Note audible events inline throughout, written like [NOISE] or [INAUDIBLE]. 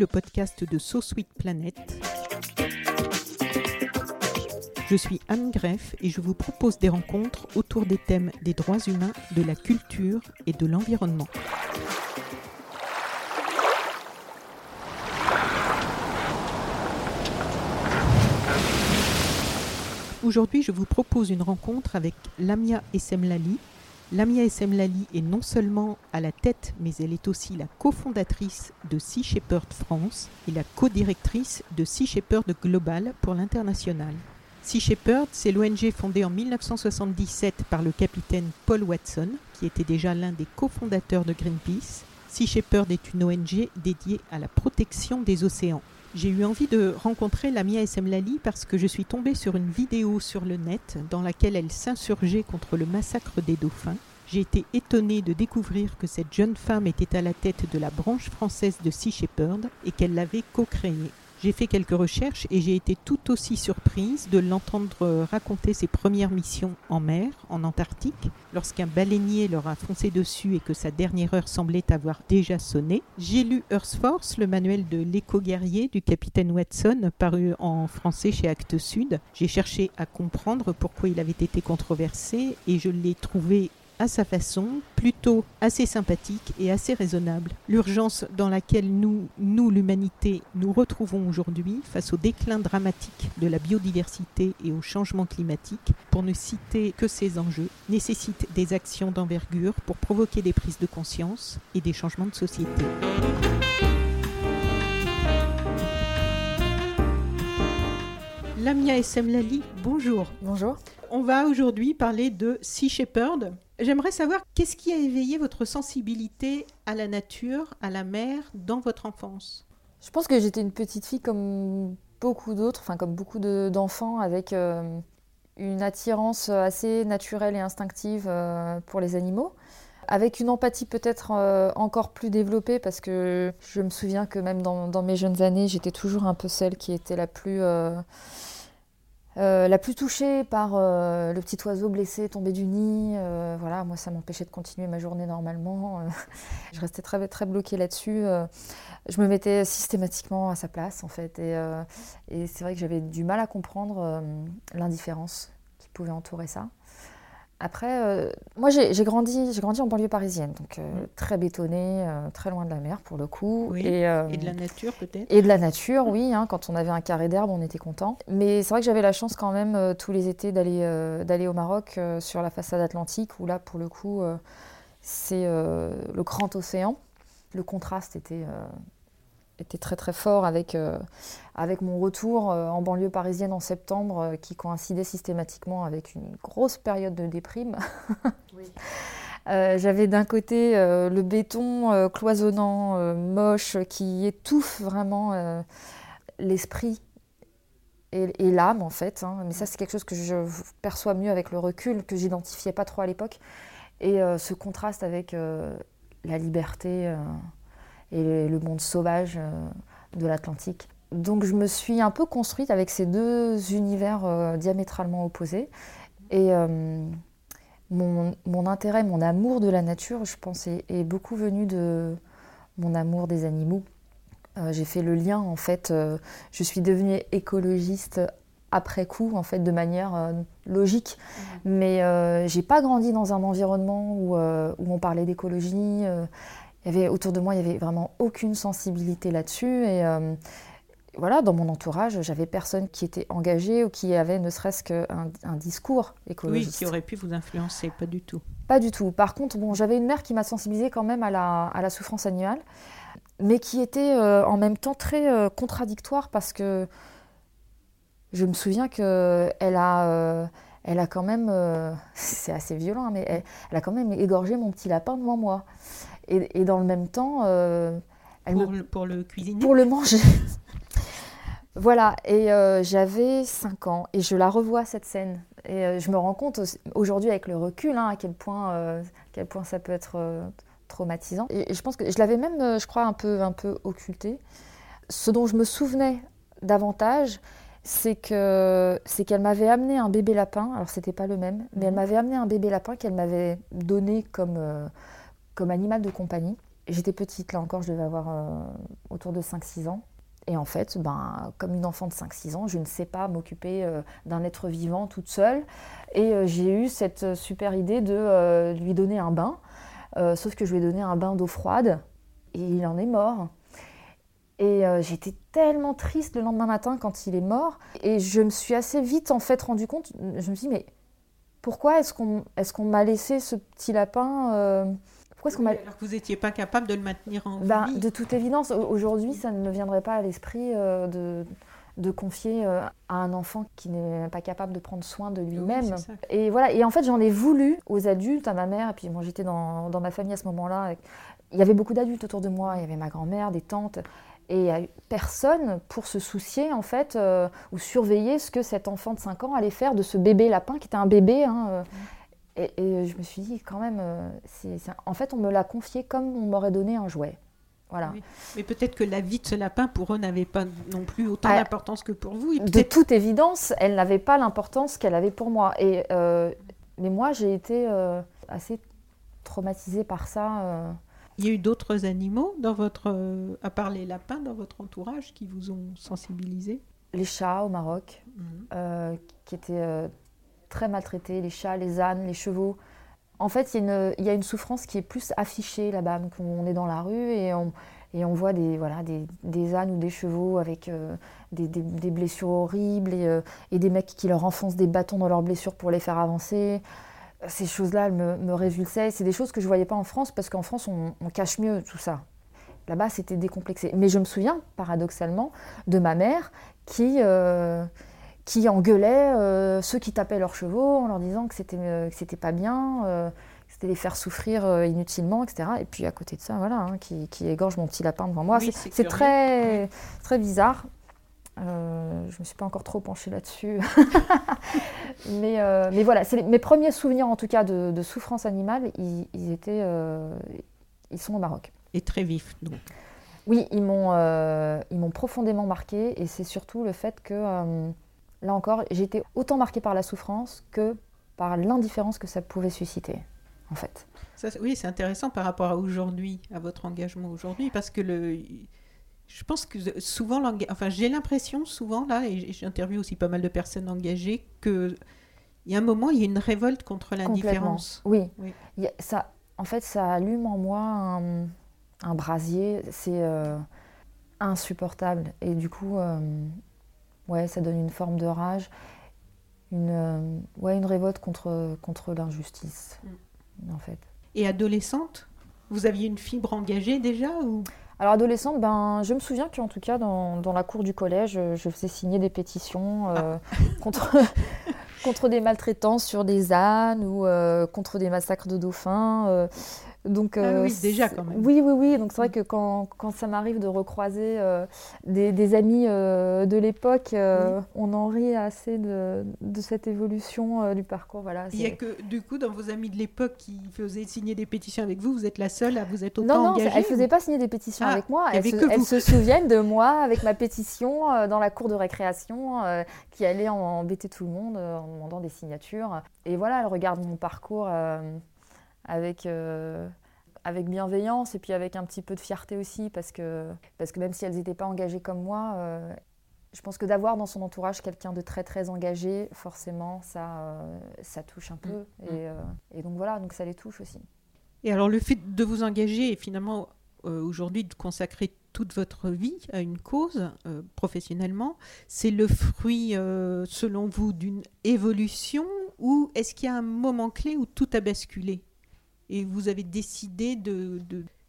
le podcast de So Sweet Planet. Je suis Anne Greff et je vous propose des rencontres autour des thèmes des droits humains, de la culture et de l'environnement. Aujourd'hui, je vous propose une rencontre avec Lamia Essemlali. Lamia Essemlali est non seulement à la tête, mais elle est aussi la cofondatrice de Sea Shepherd France et la co-directrice de Sea Shepherd Global pour l'international. Sea Shepherd, c'est l'ONG fondée en 1977 par le capitaine Paul Watson, qui était déjà l'un des cofondateurs de Greenpeace. Sea Shepherd est une ONG dédiée à la protection des océans. J'ai eu envie de rencontrer Lamia Essemlali parce que je suis tombée sur une vidéo sur le net dans laquelle elle s'insurgeait contre le massacre des dauphins. J'ai été étonnée de découvrir que cette jeune femme était à la tête de la branche française de Sea Shepherd et qu'elle l'avait co-créée. J'ai fait quelques recherches et j'ai été tout aussi surprise de l'entendre raconter ses premières missions en mer, en Antarctique, lorsqu'un baleinier leur a foncé dessus et que sa dernière heure semblait avoir déjà sonné. J'ai lu Earth Force, le manuel de l'éco-guerrier du capitaine Watson, paru en français chez Actes Sud. J'ai cherché à comprendre pourquoi il avait été controversé et je l'ai trouvé à sa façon, plutôt assez sympathique et assez raisonnable. L'urgence dans laquelle nous, nous l'humanité, nous retrouvons aujourd'hui face au déclin dramatique de la biodiversité et au changement climatique, pour ne citer que ces enjeux, nécessite des actions d'envergure pour provoquer des prises de conscience et des changements de société. Lamia Essemlali, bonjour. Bonjour. On va aujourd'hui parler de Sea Shepherd. J'aimerais savoir qu'est-ce qui a éveillé votre sensibilité à la nature, à la mer, dans votre enfance? Je pense que j'étais une petite fille comme beaucoup d'autres, enfin comme beaucoup d'enfants, avec euh, une attirance assez naturelle et instinctive euh, pour les animaux. Avec une empathie peut-être euh, encore plus développée parce que je me souviens que même dans, mes jeunes années, j'étais toujours un peu celle qui était la plus euh, la plus touchée par euh, le petit oiseau blessé tombé du nid. Euh, voilà, moi, ça m'empêchait de continuer ma journée normalement. [LAUGHS] je restais très, très bloquée là-dessus. je me mettais systématiquement à sa place, en fait. Et, et c'est vrai que j'avais du mal à comprendre l'indifférence qui pouvait entourer ça. Après, euh, moi j'ai grandi, grandi en banlieue parisienne, donc euh, Mm. très bétonnée, euh, très loin de la mer pour le coup. Oui, Et, Et de la nature peut-être? et de la nature, oui. hein, quand on avait un carré d'herbe, on était content. Mais c'est vrai que j'avais la chance quand même tous les étés d'aller d'aller au Maroc sur la façade atlantique, où là pour le coup c'est le grand océan. Le contraste était était très très fort avec, euh, avec mon retour euh, en banlieue parisienne en septembre euh, qui coïncidait systématiquement avec une grosse période de déprime. [LAUGHS] J'avais d'un côté le béton cloisonnant, moche, qui étouffe vraiment l'esprit et, et l'âme en fait. hein. Mais ça c'est quelque chose que je perçois mieux avec le recul, que j'identifiais pas trop à l'époque. Et ce contraste avec la liberté et le monde sauvage euh, de l'Atlantique. Donc je me suis un peu construite avec ces deux univers euh, diamétralement opposés. Et euh, mon, mon intérêt, mon amour de la nature, je pense, est, est beaucoup venu de mon amour des animaux. Euh, J'ai fait le lien, en fait, euh, je suis devenue écologiste après coup, en fait, de manière euh, logique. Mais euh, j'ai pas grandi dans un environnement où, où on parlait d'écologie. Il y avait, autour de moi, il n'y avait vraiment aucune sensibilité là-dessus. Et euh, voilà, dans mon entourage, j'avais personne qui était engagé ou qui avait ne serait-ce qu'un un discours Oui, écologiste. qui aurait pu vous influencer, pas du tout. Pas du tout. Par contre, bon, j'avais une mère qui m'a sensibilisée quand même à la, à la souffrance animale, mais qui était euh, en même temps très euh, contradictoire parce que je me souviens qu'elle a, elle a quand même, euh, [LAUGHS] c'est assez violent, hein, mais elle, a quand même égorgé mon petit lapin devant moi. Et, dans le même temps, euh, elle pour, le, pour le cuisiner Pour le manger. [LAUGHS] voilà, et j'avais 5 ans, et je la revois cette scène. Et je me rends compte aujourd'hui avec le recul hein, à, quel point, à quel point ça peut être traumatisant. Et, je pense que je l'avais même, je crois, un peu, un peu occulté. Ce dont je me souvenais davantage, c'est que c'est qu'elle m'avait amené un bébé lapin. Alors c'était pas le même, mais elle mhm. m'avait amené un bébé lapin qu'elle m'avait donné comme euh, comme animal de compagnie. J'étais petite là encore, je devais avoir euh, autour de 5-6 ans. Et en fait, ben, comme une enfant de 5-6 ans, je ne sais pas m'occuper euh, d'un être vivant toute seule. Et j'ai eu cette super idée de lui donner un bain. sauf que je lui ai donné un bain d'eau froide et il en est mort. Et euh, j'étais tellement triste le lendemain matin quand il est mort. Et je me suis assez vite en fait compte, je me suis dit, mais pourquoi est-ce qu'on est m'a laissé ce petit lapin euh, pourquoi est-ce qu'on Alors que vous n'étiez pas capable de le maintenir en ben, vie De toute évidence, aujourd'hui, ça ne me viendrait pas à l'esprit euh, de, de confier à un enfant qui n'est pas capable de prendre soin de lui-même. et voilà. Et en fait, j'en ai voulu aux adultes, à ma mère, et puis moi j'étais dans, dans, ma famille à ce moment-là. Il y avait beaucoup d'adultes autour de moi. Il y avait ma grand-mère, des tantes. Et il n'y a personne pour se soucier, en fait, euh, ou surveiller ce que cet enfant de 5 ans allait faire de ce bébé lapin, qui était un bébé. Hein, euh. Et, je me suis dit, quand même, euh, en fait, on me l'a confié comme on m'aurait donné un jouet. Voilà. Mais peut-être que la vie de ce lapin, pour eux, n'avait pas non plus autant ah, d'importance que pour vous. de toute évidence, elle n'avait pas l'importance qu'elle avait pour moi. Et, mais moi, j'ai été assez traumatisée par ça. Il y a eu d'autres animaux dans votre, euh, à part les lapins, dans votre entourage qui vous ont sensibilisé Les chats au Maroc, mhm. euh, qui étaient euh, très maltraités, les chats, les ânes, les chevaux. En fait, il y, a une, souffrance qui est plus affichée là-bas. On est dans la rue et on, voit des, ânes ou des chevaux avec des, des, blessures horribles et, et, des mecs qui leur enfoncent des bâtons dans leurs blessures pour les faire avancer ces choses-là, elles me, me. C'est des choses que je ne voyais pas en France parce qu'en France, on, cache mieux tout ça. Là-bas, c'était décomplexé. Mais je me souviens, paradoxalement, de ma mère qui, euh, qui engueulait euh, ceux qui tapaient leurs chevaux en leur disant que c'était euh, c'était pas bien, que c'était les faire souffrir inutilement, etc. Et puis à côté de ça, voilà, hein, qui, qui, égorge mon petit lapin devant moi. c'est très, très bizarre. Euh, je ne me suis pas encore trop penchée là-dessus. [LAUGHS] mais, euh, mais voilà, mes premiers souvenirs en tout cas de, souffrance animale, ils, étaient, euh, ils sont au Maroc. Et très vifs donc. Oui, ils m'ont, ils m'ont profondément marqué et c'est surtout le fait que, là encore, été autant marquée par la souffrance que par l'indifférence que ça pouvait susciter, en fait. oui, c'est intéressant par rapport à aujourd'hui, à votre engagement aujourd'hui, parce que le je pense que souvent, enfin, j'ai l'impression souvent, là, et j'interviewe aussi pas mal de personnes engagées, qu'il y a un moment, il y a une révolte contre l'indifférence. Oui. ça, en fait, ça allume en moi un, brasier. C'est euh, insupportable. Et du coup, euh, ouais, ça donne une forme de rage, une, euh, ouais, une révolte contre, contre l'injustice, mm. en fait. Et adolescente, vous aviez une fibre engagée déjà ou? Alors adolescente, ben, je me souviens qu'en tout cas dans, la cour du collège, je faisais signer des pétitions euh, ah. contre, [LAUGHS] contre des maltraitances sur des ânes ou euh, contre des massacres de dauphins. Donc, ah oui, euh, déjà quand même. Oui, oui, oui. Donc c'est vrai que quand, quand ça m'arrive de recroiser euh, des, des, amis euh, de l'époque, on en rit assez de, de cette évolution du parcours. Voilà, Il n'y a que, du coup, dans vos amis de l'époque qui faisaient signer des pétitions avec vous, vous êtes la seule à vous être autant engagée Non, non, elles ne faisaient pas signer des pétitions ah, avec moi. Elles, se, se, souviennent de moi avec ma pétition dans la cour de récréation qui allait embêter tout le monde en demandant des signatures. Et voilà, elles regardent mon parcours avec, euh, avec bienveillance et puis avec un petit peu de fierté aussi, parce que, parce que même si elles n'étaient pas engagées comme moi, euh, je pense que d'avoir dans son entourage quelqu'un de très très engagé, forcément, ça, euh, ça touche un peu. Mm. Et, et, donc voilà, donc ça les touche aussi. Et alors le fait de vous engager et finalement aujourd'hui de consacrer toute votre vie à une cause professionnellement, c'est le fruit, selon vous, d'une évolution ou est-ce qu'il y a un moment clé où tout a basculé? Et vous avez décidé de,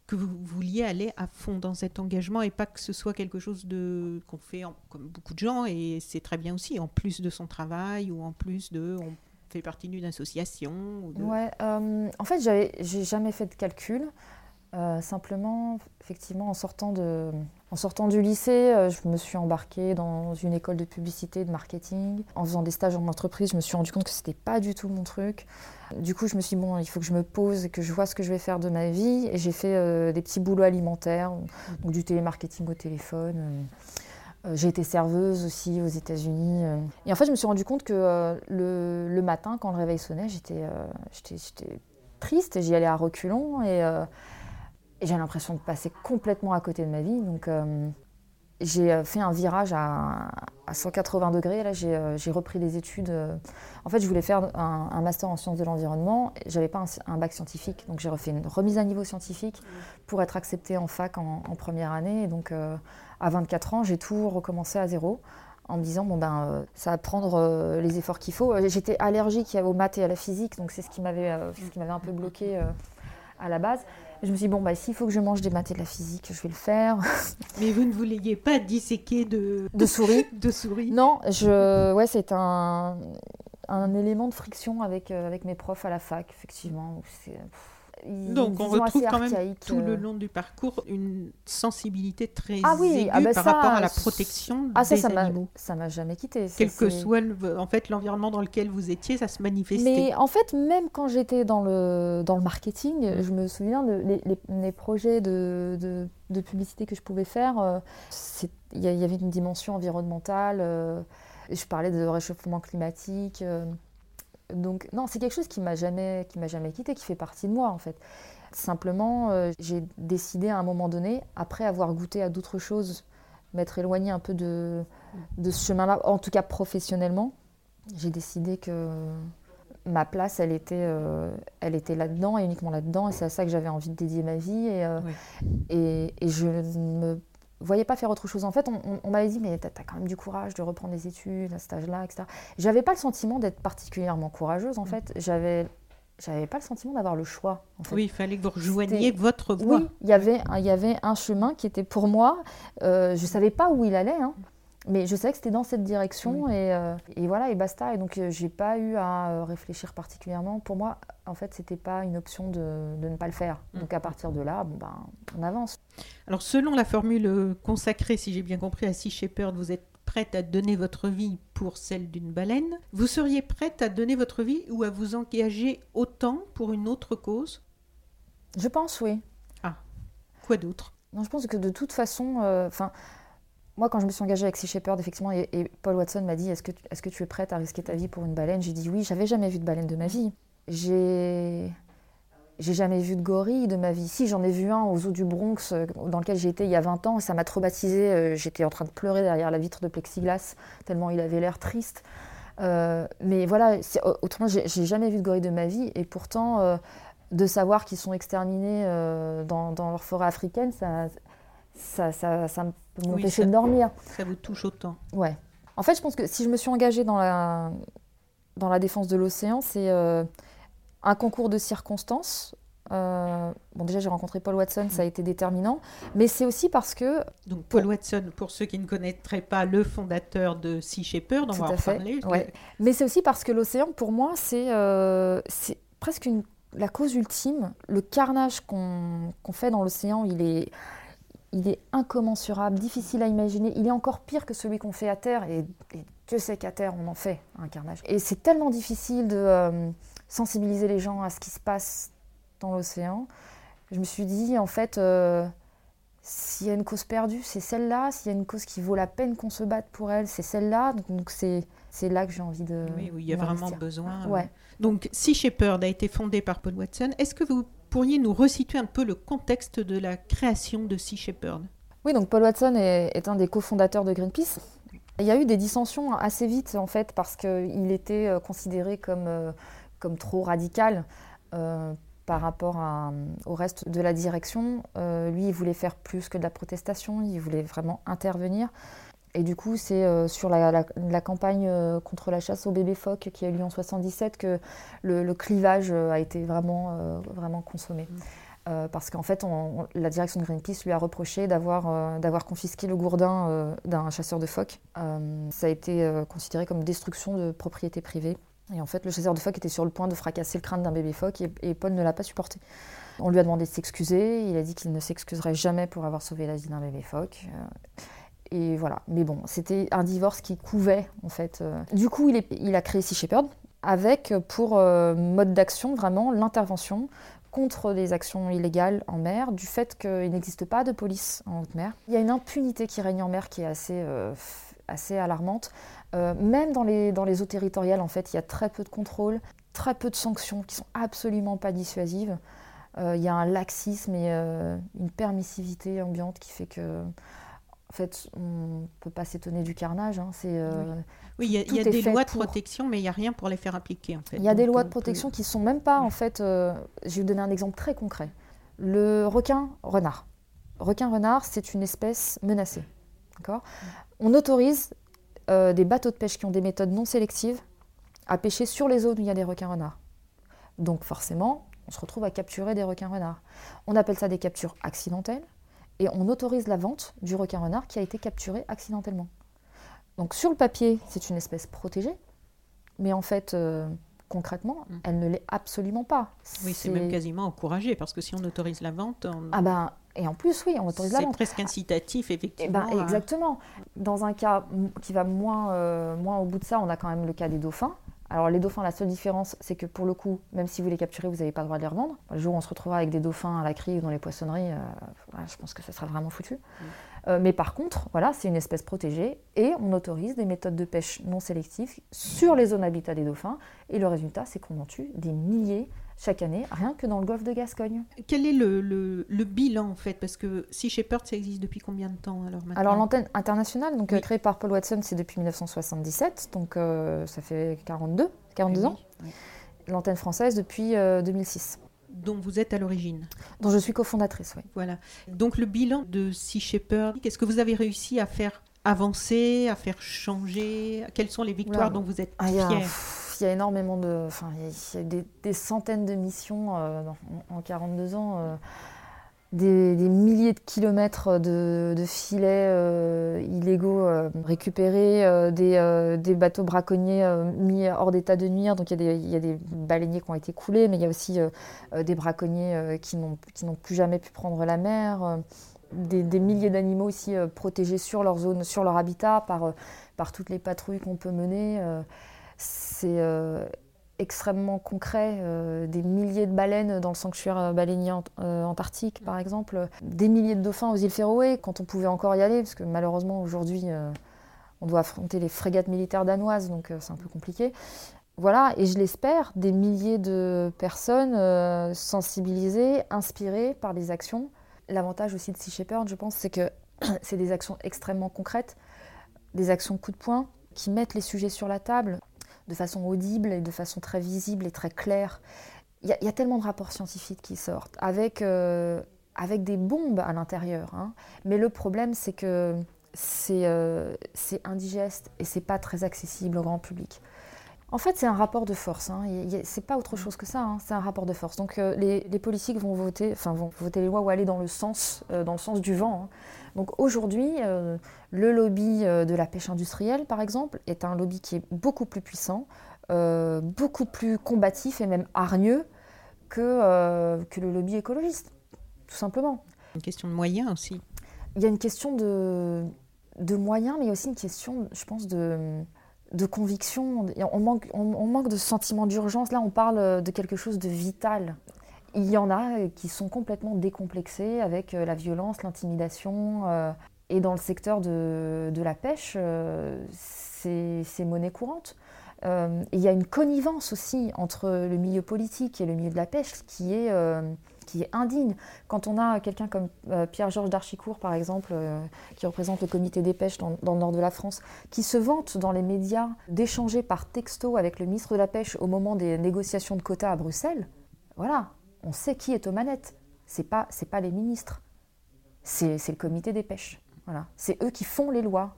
que vous vouliez aller à fond dans cet engagement et pas que ce soit quelque chose de qu'on fait comme beaucoup de gens et c'est très bien aussi en plus de son travail ou en plus de fait partie d'une association ou de- Ouais, euh, en fait, j'avais, j'ai jamais fait de calcul. Euh, simplement, effectivement, en sortant, de, en sortant du lycée, euh, je me suis embarquée dans une école de publicité, de marketing. En faisant des stages en entreprise, je me suis rendu compte que c'était pas du tout mon truc. Du coup, je me suis dit, bon, il faut que je me pose et que je vois ce que je vais faire de ma vie. Et j'ai fait euh, des petits boulots alimentaires, donc du télémarketing au téléphone. j'ai été serveuse aussi aux États-Unis. Et en fait, je me suis rendu compte que le, le matin, quand le réveil sonnait, j'étais triste et j'y allais à reculons. Et, et j'ai l'impression de passer complètement à côté de ma vie. Donc, euh, j'ai euh, fait un virage à, à 180 degrés. Là, j'ai euh, j'ai repris des études. En fait, je voulais faire un, master en sciences de l'environnement. J'avais pas un, bac scientifique, donc j'ai refait une remise à niveau scientifique pour être acceptée en fac en, première année. Et donc, à 24 ans, j'ai tout recommencé à zéro en me disant bon ben ça va prendre les efforts qu'il faut. J'étais allergique aux maths et à la physique, donc c'est ce qui m'avait ce qui m'avait un peu bloqué à la base. Je me suis dit bon bah s'il faut que je mange des maths et de la physique, je vais le faire. [LAUGHS] Mais vous ne vouliez pas disséquer de, De souris. [LAUGHS] de souris Non, je ouais c'est un un élément de friction avec euh, avec mes profs à la fac effectivement. C'est- Donc on retrouve quand même tout le euh. long du parcours une sensibilité très Ah oui, aiguë ah bah par ça, rapport à la protection Ah ça des ça m'a animaux. ça m'a jamais quitté. Ça, Quel que soit le- en fait l'environnement dans lequel vous étiez, ça se manifestait. Mais en fait, même quand j'étais dans le, dans le marketing, je me souviens de les, les- les projets de, de, de publicité que je pouvais faire. euh, Il y, avait une dimension environnementale. euh, je parlais de réchauffement climatique. euh, donc non, c'est quelque chose qui m'a jamais, qui m'a jamais quitté, qui fait partie de moi en fait. Simplement, euh, j'ai décidé à un moment donné, après avoir goûté à d'autres choses, m'être éloignée un peu de, de ce chemin-là, en tout cas professionnellement. J'ai décidé que ma place, elle était, euh, elle était là-dedans et uniquement là-dedans. Et c'est à ça que j'avais envie de dédier ma vie. Et, euh, et, et je ne me voyais pas faire autre chose. En fait, on, on- on m'avait dit, mais t'as as quand même du courage de reprendre des études à cet âge-là, etc. J'avais pas le sentiment d'être particulièrement courageuse, en fait. J'avais, j'avais pas le sentiment d'avoir le choix. En fait. Oui, il fallait que vous rejoigniez votre voie. Oui, il y avait, un- il y avait un chemin qui était pour moi. Euh, je savais pas où il allait, hein, mais je savais que c'était dans cette direction et, euh, et voilà et basta. Et donc euh, j'ai pas eu à euh, réfléchir particulièrement. Pour moi, en fait, c'était pas une option de, de ne pas le faire. Donc à partir de là, bon, ben, on avance. Alors, selon la formule consacrée, si j'ai bien compris, à Sea Shepherd, vous êtes prête à donner votre vie pour celle d'une baleine. Vous seriez prête à donner votre vie ou à vous engager autant pour une autre cause? Je pense, oui. Quoi d'autre? Non, je pense que de toute façon, euh, enfin, moi, quand je me suis engagée avec Sea Shepherd, effectivement, et, Paul Watson m'a dit Est-ce que, tu- es prête à risquer ta vie pour une baleine? J'ai dit oui, j'avais jamais vu de baleine de ma vie. J'ai. Jamais vu de gorille de ma vie. Si, j'en ai vu un aux eaux du Bronx, euh, dans lequel j'ai été il y a 20 ans, ça m'a traumatisée. Euh, J'étais en train de pleurer derrière la vitre de plexiglas, tellement il avait l'air triste. Euh, mais voilà, autrement, j'ai jamais vu de gorille de ma vie, et pourtant, de savoir qu'ils sont exterminés dans, dans leur forêt africaine, ça, ça, ça, ça me- peut m'empêcher ça- de dormir. Ça vous touche autant Ouais. En fait, je pense que si je me suis engagée dans la, dans la défense de l'océan, c'est euh, un concours de circonstances. Euh, bon, déjà, j'ai rencontré Paul Watson, ça a été déterminant. Mais c'est aussi parce que. Donc, Paul Watson, pour ceux qui ne connaîtraient pas, le fondateur de Sea Shepherd, on va en parler. ouais. Mais c'est aussi parce que l'océan, pour moi, c'est euh, presque une, la cause ultime. Le carnage qu'on qu'on fait dans l'océan, il est, il est incommensurable, difficile à imaginer. Il est encore pire que celui qu'on fait à terre. Et, et Dieu sait qu'à terre, on en fait un carnage. Et c'est tellement difficile de euh, sensibiliser les gens à ce qui se passe dans l'océan. Je me suis dit, en fait, euh, s'il y a une cause perdue, c'est celle-là. S'il y a une cause qui vaut la peine qu'on se batte pour elle, c'est celle-là. Donc, c'est c'est là que j'ai envie de. Oui, oui, il y a vraiment besoin. Ouais. Donc, Sea Shepherd a été fondé par Paul Watson. Est-ce que vous pourriez nous resituer un peu le contexte de la création de Sea Shepherd? Oui, donc Paul Watson est, un des cofondateurs de Greenpeace. Il y a eu des dissensions assez vite, en fait, parce qu'il était euh, considéré comme, euh, comme trop radical euh, par rapport au reste de la direction. Lui, il voulait faire plus que de la protestation, il voulait vraiment intervenir. Et du coup, c'est euh, sur la, la- la campagne euh, contre la chasse aux bébés phoques qui a eu lieu en 77 que le, le clivage euh, a été vraiment, vraiment consommé. Euh, parce qu'en fait, on- on- la direction de Greenpeace lui a reproché d'avoir confisqué le gourdin d'un chasseur de phoques. Ça a été considéré comme destruction de propriété privée. Et en fait, le chasseur de phoques était sur le point de fracasser le crâne d'un bébé phoque et, et Paul ne l'a pas supporté. On lui a demandé de s'excuser, il a dit qu'il ne s'excuserait jamais pour avoir sauvé la vie d'un bébé phoque. Euh, et voilà. Mais bon, c'était un divorce qui couvait, en fait. euh. Du coup, il, a créé Sea Shepherd avec pour euh, mode d'action vraiment l'intervention contre des actions illégales en mer, du fait qu'il n'existe pas de police en haute mer. Il y a une impunité qui règne en mer qui est assez, euh, assez alarmante. Euh, même dans les, eaux territoriales, en fait, il y a très peu de contrôle, très peu de sanctions qui sont absolument pas dissuasives. Euh, il y a un laxisme et euh, une permissivité ambiante qui fait que, en fait, on peut pas s'étonner du carnage. hein. C'est, euh, Oui, il y a, y des lois de pour. protection, mais il n'y a rien pour les faire appliquer. En fait. Il y a des lois on de peut- protection qui sont même pas, en fait. euh, je vais vous donner un exemple très concret. Le requin renard. Requin renard, c'est une espèce menacée. D'accord? On autorise euh, des bateaux de pêche qui ont des méthodes non sélectives à pêcher sur les zones où il y a des requins renards. Donc forcément, on se retrouve à capturer des requins renards. On appelle ça des captures accidentelles et on autorise la vente du requin renard qui a été capturé accidentellement. Donc sur le papier, c'est une espèce protégée, mais en fait, euh, concrètement, Mm. elle ne l'est absolument pas. Oui, c'est même quasiment encouragé, parce que si on autorise la vente, on- Ah ben, et en plus, oui, on autorise la c'est vente. presque incitatif, Eh effectivement. ben, à- exactement. Dans un cas qui va moins, euh, moins au bout de ça, on a quand même le cas des dauphins. Alors les dauphins, la seule différence, c'est que pour le coup, même si vous les capturez, vous n'avez pas le droit de les revendre. Le jour où on se retrouvera avec des dauphins à la criée ou dans les poissonneries, euh, voilà, je pense que ça sera vraiment foutu. Euh, mais par contre, voilà, c'est une espèce protégée et on autorise des méthodes de pêche non sélectives sur les zones habitat des dauphins. Et le résultat, c'est qu'on en tue des milliers chaque année, rien que dans le golfe de Gascogne. Quel est le, le- le bilan, en fait? Parce que Sea Shepherd, ça existe depuis combien de temps alors maintenant? Alors l'antenne internationale, donc euh, Oui. créée par Paul Watson, c'est depuis 1977, donc euh, ça fait 42, 42 ans. Oui. L'antenne française depuis euh, 2006, Dont vous êtes à l'origine. dont je suis cofondatrice, oui. Voilà. Donc le bilan de Sea Shepherd, qu'est-ce que vous avez réussi à faire avancer, à faire changer? Quelles sont les victoires Oula. dont vous êtes Ah, il, y a, énormément de... Enfin, il y a, des, centaines de missions euh, en, en 42 ans. euh, des, milliers de kilomètres de, filets euh, illégaux récupérés, des, bateaux braconniers mis hors d'état de nuire. Donc il y, a des, baleiniers qui ont été coulés, mais il y a aussi des braconniers qui n'ont plus jamais pu prendre la mer. des, milliers d'animaux aussi protégés sur leur zone, sur leur habitat par, toutes les patrouilles qu'on peut mener. C'est euh, extrêmement concret. euh, des milliers de baleines dans le sanctuaire euh, baleinier ant- antarctique, par exemple. Des milliers de dauphins aux îles Féroé, quand on pouvait encore y aller, parce que malheureusement, aujourd'hui, on doit affronter les frégates militaires danoises, donc c'est un peu compliqué. Voilà, et je l'espère, des milliers de personnes sensibilisées, inspirées par des actions. L'avantage aussi de Sea Shepherd, je pense, c'est que [CLEARS THROAT] c'est des actions extrêmement concrètes, des actions coup de poing, qui mettent les sujets sur la table de façon audible et de façon très visible et très claire. Il y, a- tellement de rapports scientifiques qui sortent, avec, euh, avec des bombes à l'intérieur. hein. Mais le problème, c'est que c'est euh, c'est indigeste et c'est pas très accessible au grand public. En fait, c'est un rapport de force. Hein. C'est pas autre chose que ça. hein. C'est un rapport de force. Donc, euh, les, les politiques vont voter, enfin, vont voter les lois ou aller dans le sens, euh, dans le sens du vent. hein. Donc, aujourd'hui, euh, le lobby de la pêche industrielle, par exemple, est un lobby qui est beaucoup plus puissant, beaucoup plus combatif et même hargneux que, que le lobby écologiste, tout simplement. Une question de moyens aussi. Il y a une question de, de moyens, mais il y a aussi une question, je pense, de, de conviction. On manque, on, on manque de sentiment d'urgence. Là, on parle de quelque chose de vital. Il y en a qui sont complètement décomplexés avec euh, la violence, l'intimidation. euh, et dans le secteur de, de la pêche, euh, c'est monnaie courante. Euh, il y a une connivence aussi entre le milieu politique et le milieu de la pêche qui est, euh, qui est indigne. Quand on a quelqu'un comme euh, Pierre-Georges d'Archicourt, par exemple, euh, qui représente le comité des pêches dans, dans le nord de la France, qui se vante dans les médias d'échanger par texto avec le ministre de la Pêche au moment des négociations de quotas à Bruxelles, voilà, on sait qui est aux manettes. C'est pas, c'est pas les ministres, c'est c'est le comité des pêches. Voilà, c'est eux qui font les lois.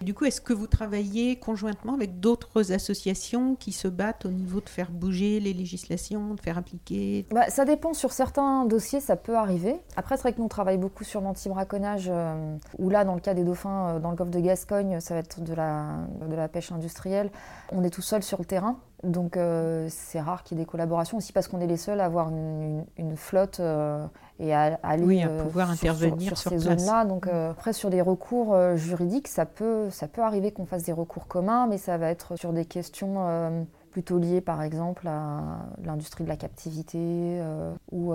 Du coup, est-ce que vous travaillez conjointement avec d'autres associations qui se battent au niveau de faire bouger les législations, de faire appliquer? Bah, ça dépend, sur certains dossiers, ça peut arriver. Après, c'est vrai que nous, on travaille beaucoup sur l'anti-braconnage, euh, où là, dans le cas des dauphins, euh, dans le golfe de Gascogne, ça va être de la, de la pêche industrielle. On est tout seul sur le terrain. Donc euh, c'est rare qu'il y ait des collaborations aussi parce qu'on est les seuls à avoir une, flotte euh, et à, aller oui, à pouvoir intervenir sur, ces zones-là. Donc après sur des recours juridiques, ça peut, ça peut arriver qu'on fasse des recours communs, mais ça va être sur des questions plutôt liées par exemple à l'industrie de la captivité ou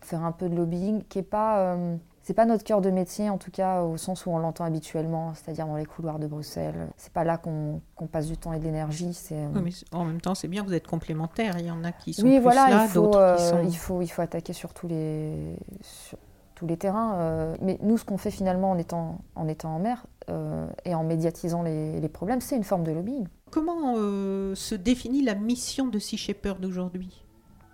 faire un peu de lobbying qui n'est pas c'est pas notre cœur de métier, en tout cas au sens où on l'entend habituellement, c'est-à-dire dans les couloirs de Bruxelles. C'est pas là qu'on passe du temps et de l'énergie. C'est. mais en même temps, c'est bien, vous êtes complémentaires. Il y en a qui sont oui, voilà, là, d'autres euh, qui sont. Il faut, il faut attaquer sur tous les, sur tous les terrains. Euh. mais nous, ce qu'on fait finalement en étant en, étant en mer euh, et en médiatisant les, les problèmes, c'est une forme de lobbying. Comment se définit la mission de Sea Shepherd aujourd'hui?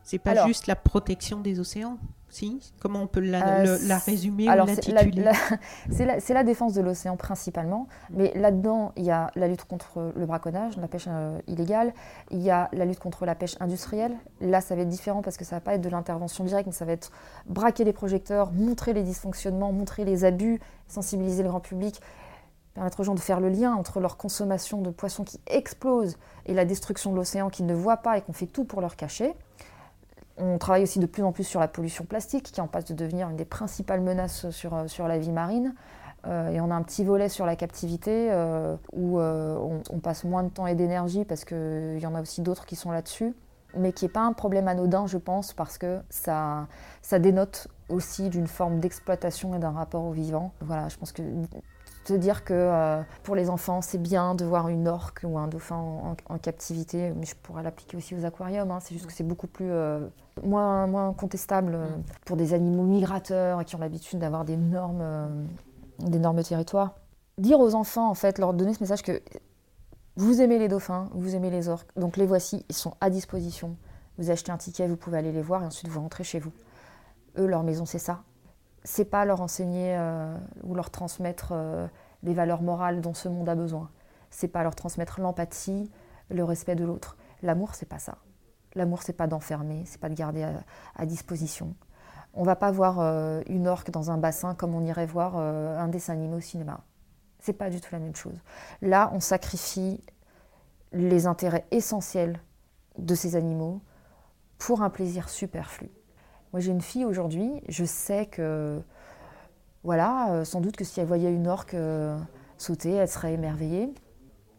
C'est pas juste la protection des océans? Si Comment on peut la, euh, résumer ou l'intituler [LAUGHS] C'est la, défense de l'océan principalement, mais là-dedans, il y a la lutte contre le braconnage, la pêche euh, illégale, il y a la lutte contre la pêche industrielle. Là, ça va être différent parce que ça va pas être de l'intervention directe, mais ça va être braquer les projecteurs, montrer les dysfonctionnements, montrer les abus, sensibiliser le grand public permettre aux gens de faire le lien entre leur consommation de poissons qui explose et la destruction de l'océan qu'ils ne voient pas et qu'on fait tout pour leur cacher. On travaille aussi de plus en plus sur la pollution plastique, qui en passe de devenir une des principales menaces sur, euh, la vie marine. Euh, et on a un petit volet sur la captivité, euh, où on, passe moins de temps et d'énergie, parce qu'il y en a aussi d'autres qui sont là-dessus, mais qui n'est pas un problème anodin, je pense, parce que ça, ça dénote aussi d'une forme d'exploitation et d'un rapport au vivant. Voilà, je pense que te dire que euh, pour les enfants, c'est bien de voir une orque ou un dauphin en, captivité, mais je pourrais l'appliquer aussi aux aquariums. Hein. C'est juste que c'est beaucoup plus euh, moins, contestable euh, pour des animaux migrateurs qui ont l'habitude d'avoir des normes, territoires. Dire aux enfants, en fait, leur donner ce message que vous aimez les dauphins, vous aimez les orques, donc les voici, ils sont à disposition. Vous achetez un ticket, vous pouvez aller les voir et ensuite vous rentrez chez vous. Eux, leur maison, c'est ça c'est pas leur enseigner euh, ou leur transmettre euh, des valeurs morales dont ce monde a besoin. C'est pas leur transmettre l'empathie, le respect de l'autre. L'amour, c'est pas ça. L'amour, c'est pas d'enfermer, c'est pas de garder à, disposition. On va pas voir euh, une orque dans un bassin comme on irait voir un dessin animé au cinéma. C'est pas du tout la même chose. Là, on sacrifie les intérêts essentiels de ces animaux pour un plaisir superflu. Moi, j'ai une fille aujourd'hui, je sais que, voilà, euh, sans doute que si elle voyait une orque euh, sauter, elle serait émerveillée.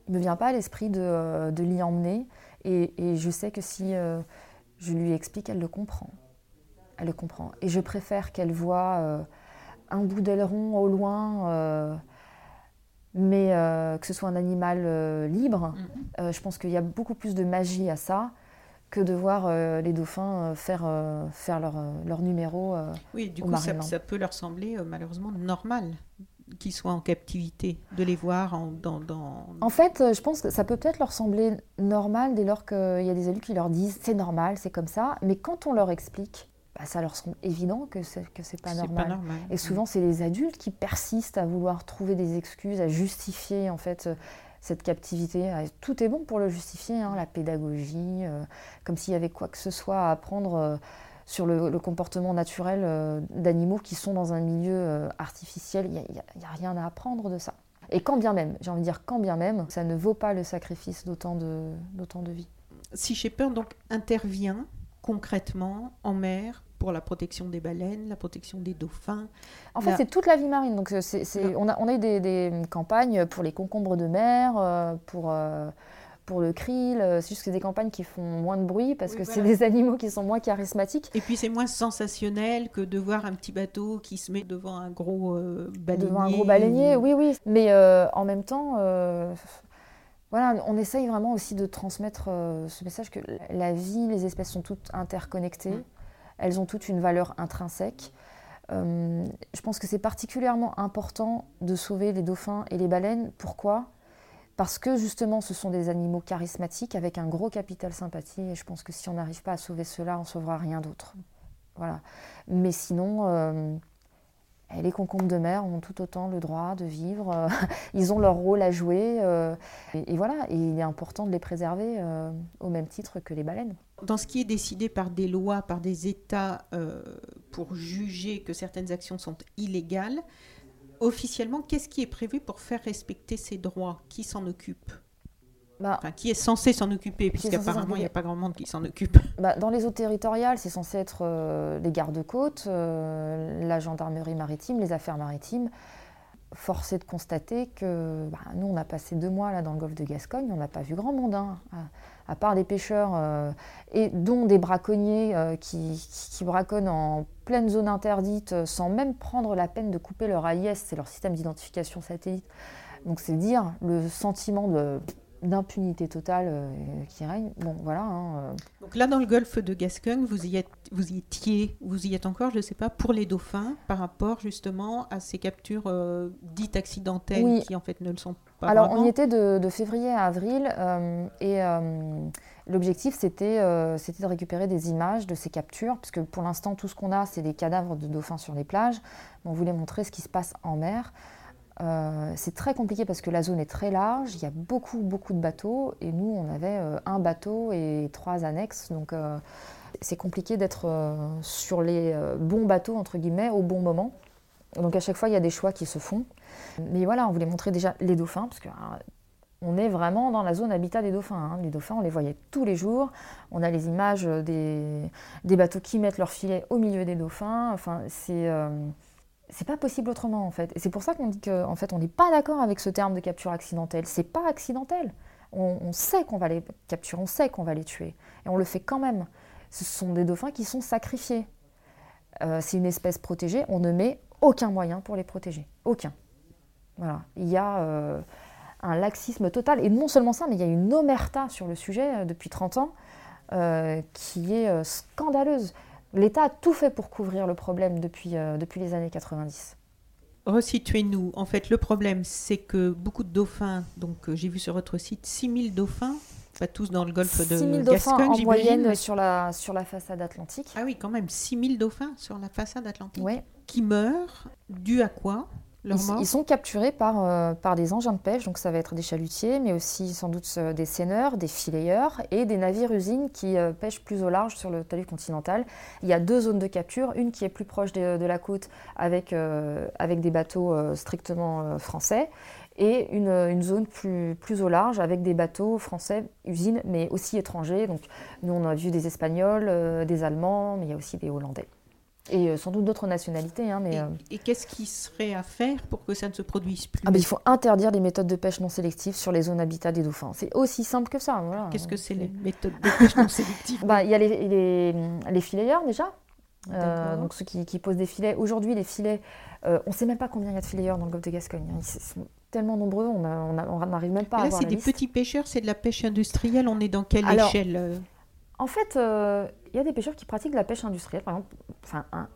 Il ne me vient pas à l'esprit de, euh, l'y emmener. Et, je sais que si je lui explique, elle le comprend. Elle le comprend. Et je préfère qu'elle voit un bout d'aileron au loin mais que ce soit un animal libre. Mm. je pense qu'il y a beaucoup plus de magie à ça que de voir euh, les dauphins euh, faire, euh, faire leur, leur numéro. oui, du coup, ça, peut leur sembler malheureusement normal qu'ils soient en captivité, de les voir en, dans, dans... En fait, je pense que ça peut peut-être leur sembler normal dès lors qu'il y a des élus qui leur disent c'est normal, c'est comme ça, mais quand on leur explique, bah, ça leur semble évident que c'est que c'est pas normal. Et souvent, c'est les adultes qui persistent à vouloir trouver des excuses, à justifier en fait cette captivité. Ah, tout est bon pour le justifier, hein, la pédagogie, euh, comme s'il y avait quoi que ce soit à apprendre euh, sur le, comportement naturel euh, d'animaux qui sont dans un milieu artificiel. Il n'y a, rien à apprendre de ça. Et quand bien même, j'ai envie de dire quand bien même, ça ne vaut pas le sacrifice d'autant de, de vie. Si Shepherd donc intervient concrètement en mer pour la protection des baleines, la protection des dauphins. En fait, c'est toute la vie marine. Donc, c'est, on, a, on a eu des, campagnes pour les concombres de mer, euh, pour, euh, pour le krill. C'est juste que c'est des campagnes qui font moins de bruit parce que c'est des animaux qui sont moins charismatiques. Et puis, c'est moins sensationnel que de voir un petit bateau qui se met devant un gros euh, baleinier. Devant un gros baleinier, oui, oui. Mais en même temps voilà, on essaye vraiment aussi de transmettre ce message que la vie, les espèces sont toutes interconnectées. Mm. Elles ont toutes une valeur intrinsèque. Euh, je pense que c'est particulièrement important de sauver les dauphins et les baleines. Pourquoi? Parce que justement, ce sont des animaux charismatiques avec un gros capital sympathie. Et je pense que si on n'arrive pas à sauver cela, on sauvera rien d'autre. Voilà. Mais sinon, euh, les concombres de mer ont tout autant le droit de vivre. Euh, [LAUGHS] ils ont leur rôle à jouer. et, voilà. Il est important de les préserver au même titre que les baleines dans ce qui est décidé par des lois, par des États euh, pour juger que certaines actions sont illégales, officiellement, qu'est-ce qui est prévu pour faire respecter ces droits? Qui s'en occupe? Bah, qui est censé s'en occuper, puisqu'apparemment il n'y a pas grand monde qui s'en occupe. [LAUGHS] Bah, dans les eaux territoriales, c'est censé être euh, les gardes-côtes, euh, la gendarmerie maritime, les affaires maritimes. Force est de constater que bah, nous, on a passé deux mois là dans le golfe de Gascogne, on n'a pas vu grand monde, hein, à, part des pêcheurs, euh, et dont des braconniers qui, qui, braconnent en pleine zone interdite sans même prendre la peine de couper leur AIS, c'est leur système d'identification satellite. Donc c'est dire le sentiment de d'impunité totale euh, qui règne. Bon, voilà. Hein, euh. Donc là, dans le golfe de Gascogne, vous y, êtes, vous y étiez, vous y êtes encore, je ne sais pas, pour les dauphins, par rapport justement à ces captures euh, dites accidentelles qui en fait ne le sont pas. Alors, on y était de, février à avril et l'objectif c'était c'était de récupérer des images de ces captures, puisque pour l'instant, tout ce qu'on a, c'est des cadavres de dauphins sur les plages. On voulait montrer ce qui se passe en mer. Euh, c'est très compliqué parce que la zone est très large, il y a beaucoup, beaucoup de bateaux, et nous, on avait euh, un bateau et trois annexes, donc euh, c'est compliqué d'être sur les bons bateaux, entre guillemets, au bon moment. Donc à chaque fois, il y a des choix qui se font. Mais voilà, on voulait montrer déjà les dauphins, parce que on est vraiment dans la zone habitat des dauphins. Hein. Les dauphins, on les voyait tous les jours. On a les images des, des bateaux qui mettent leur filet au milieu des dauphins. Enfin, c'est c'est pas possible autrement en fait. Et c'est pour ça qu'on dit qu'en fait on n'est pas d'accord avec ce terme de capture accidentelle. C'est pas accidentel. On, sait qu'on va les capturer, on sait qu'on va les tuer. Et on le fait quand même. Ce sont des dauphins qui sont sacrifiés. Euh, c'est une espèce protégée, on ne met aucun moyen pour les protéger. Aucun. Voilà. Il y a euh, un laxisme total. Et non seulement ça, mais il y a une omerta sur le sujet euh, depuis 30 ans qui est scandaleuse. L'État a tout fait pour couvrir le problème depuis, euh, depuis les années 90. Resituez-nous. En fait, le problème, c'est que beaucoup de dauphins, donc euh, j'ai vu sur votre site 6000 dauphins, pas tous dans le golfe de 6000 dauphins en moyenne sur la, sur la façade atlantique. Ah oui, quand même, 6000 dauphins sur la façade atlantique. Qui meurent, dû à quoi? Ils, sont capturés par, euh, par des engins de pêche, donc ça va être des chalutiers, mais aussi sans doute euh, des seineurs, des filayeurs et des navires-usines qui euh, pêchent plus au large sur le talus continental. Il y a deux zones de capture, une qui est plus proche de, la côte avec, avec des bateaux strictement français et une, une, zone plus, plus au large avec des bateaux français, usines, mais aussi étrangers. Donc nous on a vu des Espagnols, des Allemands, mais il y a aussi des Hollandais et euh, sans doute d'autres nationalités. Hein, mais, et, euh, qu'est-ce qui serait à faire pour que ça ne se produise plus? Ah ben, Il faut interdire les méthodes de pêche non sélectives sur les zones habitat des dauphins. C'est aussi simple que ça. Voilà. Qu'est-ce que c'est les méthodes de pêche non sélectives? [LAUGHS] Bah, Il y a les, les, les filayeurs déjà. Euh, donc ceux qui, qui, posent des filets. Aujourd'hui, les filets, on ne sait même pas combien il y a de filayeurs dans le golfe de Gascogne. Hein. Ils sont tellement nombreux, on n'arrive même pas à voir c'est des petits pêcheurs, c'est de la pêche industrielle. On est dans quelle échelle En fait, il y a des pêcheurs qui pratiquent la pêche industrielle. Par exemple,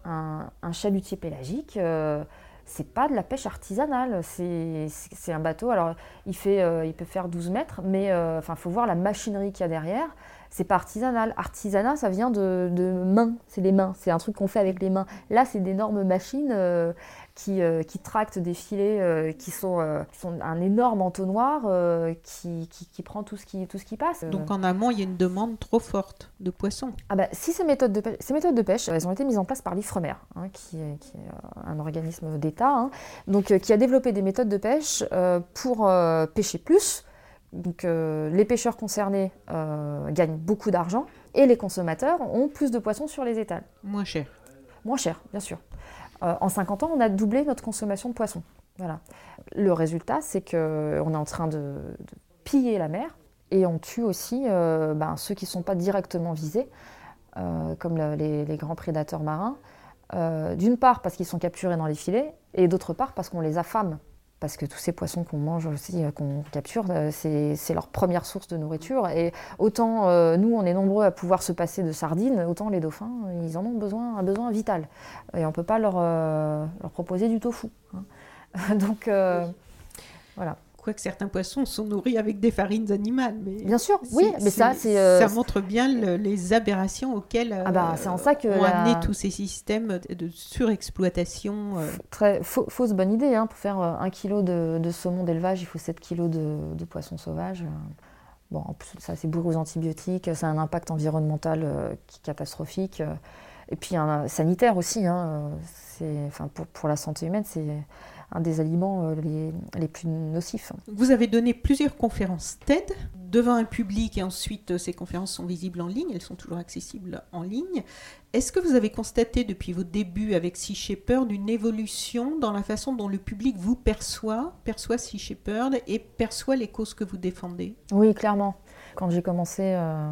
un, chalutier pélagique, euh, c'est pas de la pêche artisanale. C'est un bateau. Alors, il, euh, il peut faire 12 mètres, mais il euh, faut voir la machinerie qu'il y a derrière. C'est pas artisanal. Artisanat, ça vient de, de mains. C'est les mains. C'est un truc qu'on fait avec les mains. Là, c'est d'énormes machines euh, qui, euh, qui, tractent des filets euh, qui, sont, sont, un énorme entonnoir qui, qui, prend tout ce qui, tout ce qui passe. Donc en amont, il y a une demande trop forte de poissons. Ah bah, si ces méthodes, de pêche, ces méthodes de pêche, elles ont été mises en place par l'IFREMER, hein, qui, est, un organisme d'État, hein, donc qui a développé des méthodes de pêche pour pêcher plus donc euh, les pêcheurs concernés euh, gagnent beaucoup d'argent et les consommateurs ont plus de poissons sur les étals. Moins cher. Moins cher, bien sûr. Euh, en 50 ans, on a doublé notre consommation de poissons. Voilà. Le résultat, c'est qu'on est en train de, piller la mer et on tue aussi ben, ceux qui ne sont pas directement visés, comme les, grands prédateurs marins. D'une part parce qu'ils sont capturés dans les filets et d'autre part parce qu'on les affame parce que tous ces poissons qu'on mange aussi, euh, qu'on capture, euh, c'est leur première source de nourriture. Et autant euh, nous, on est nombreux à pouvoir se passer de sardines, autant les dauphins, ils en ont besoin, un besoin vital. Et on ne peut pas leur, proposer du tofu. Hein. [LAUGHS] Donc, voilà que certains poissons sont nourris avec des farines animales. Mais bien sûr, oui, mais ça, c'est ça montre bien les aberrations auxquelles ah bah, c'est en ça que ont amené tous ces systèmes de surexploitation. Très fausse bonne idée. Hein. Pour faire un kilo de, saumon d'élevage, il faut 7 kilos de, poissons sauvages. Bon, en plus, ça, c'est bourré aux antibiotiques, ça a un impact environnemental qui est catastrophique. Et puis un sanitaire aussi, hein, enfin, pour, pour, la santé humaine, c'est un des aliments les, les, plus nocifs. Vous avez donné plusieurs conférences TED devant un public et ensuite ces conférences sont visibles en ligne, elles sont toujours accessibles en ligne. Est-ce que vous avez constaté depuis vos débuts avec Sea Shepherd une évolution dans la façon dont le public vous perçoit, perçoit Sea Shepherd et perçoit les causes que vous défendez? Oui, clairement. Quand j'ai commencé, euh,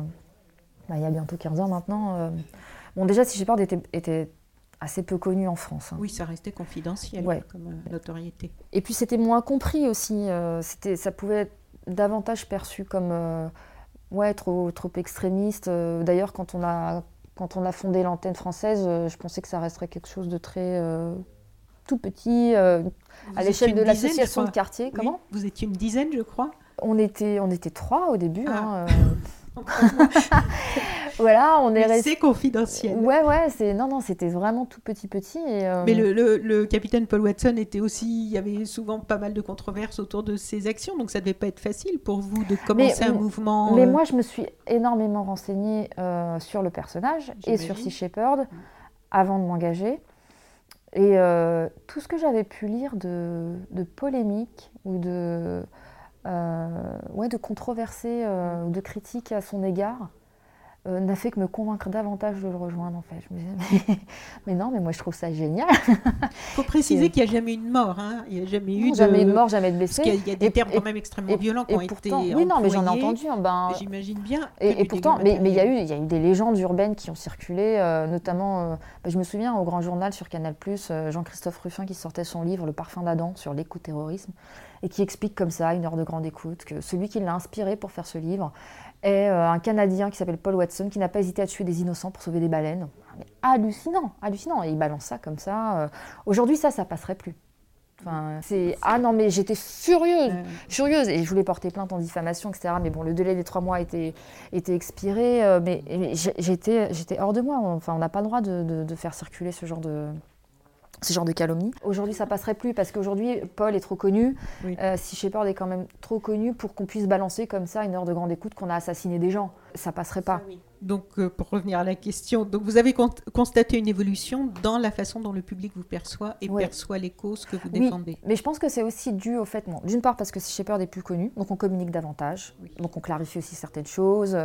bah, il y a bientôt 15 ans maintenant, euh, bon déjà Sea Shepherd était, était assez peu connu en France. Hein. Oui, ça restait confidentiel comme euh, notoriété. Et puis c'était moins compris aussi. c'était, ça pouvait être davantage perçu comme ouais, trop, trop extrémiste. D'ailleurs, quand on a quand on a fondé l'antenne française, euh, je pensais que ça resterait quelque chose de très euh, tout petit, euh, à l'échelle de l'association de quartier. Comment? Vous étiez une dizaine, je crois on était, on était trois au début. Ah. Hein, [LAUGHS] [LAUGHS] voilà, on est resté. C'est confidentiel. Ouais, ouais, c'est non, non, c'était vraiment tout petit, petit. Euh, Mais le, capitaine Paul Watson était aussi, il y avait souvent pas mal de controverses autour de ses actions, donc ça devait pas être facile pour vous de commencer un mouvement. Mais euh, moi, je me suis énormément renseignée euh, sur le personnage et sur Sea Shepherd avant de m'engager. Et tout ce que j'avais pu lire de, de polémiques ou de ouais, de controverser euh, ou de critiques à son égard euh, n'a fait que me convaincre davantage de le rejoindre en fait. Je me disais, mais, [LAUGHS] non, mais moi je trouve ça génial. Il [LAUGHS] faut préciser qu'il n'y a jamais eu de mort. Hein. Il n'y a jamais eu de... jamais de mort, jamais de blessé. Parce qu'il y, a des termes quand même extrêmement violents qui ont été Oui, non, mais j'en ai entendu. Hein, ben, J'imagine bien. Et, pourtant, mais il y, a eu, y a eu des légendes urbaines qui ont circulé, notamment, ben, je me souviens au Grand Journal sur Canal+, Jean-Christophe Ruffin qui sortait son livre Le parfum d'Adam sur l'écoterrorisme et qui explique comme ça, une heure de grande écoute, que celui qui l'a inspiré pour faire ce livre est euh, un Canadien qui s'appelle Paul Watson, qui n'a pas hésité à tuer des innocents pour sauver des baleines. hallucinant, hallucinant. Et il balance ça comme ça. Euh. Aujourd'hui, ça, ça passerait plus. Enfin, c'est ah non mais j'étais furieuse, furieuse et je voulais porter plainte en diffamation etc. Mais bon le délai des trois mois était était expiré, euh, mais, j'étais j'étais hors de moi. Enfin on n'a pas le droit de, de, faire circuler ce genre de ce genre de calomnie. Aujourd'hui, ça passerait plus parce qu'aujourd'hui, Paul est trop connu. Euh, si Shepard est quand même trop connu pour qu'on puisse balancer comme ça une heure de grande écoute qu'on a assassiné des gens, ça passerait pas. Donc, euh, pour revenir à la question, donc vous avez constaté une évolution dans la façon dont le public vous perçoit et perçoit les causes que vous défendez. mais je pense que c'est aussi dû au fait, d'une part parce que si Shepard est plus connu, donc on communique davantage, donc on clarifie aussi certaines choses,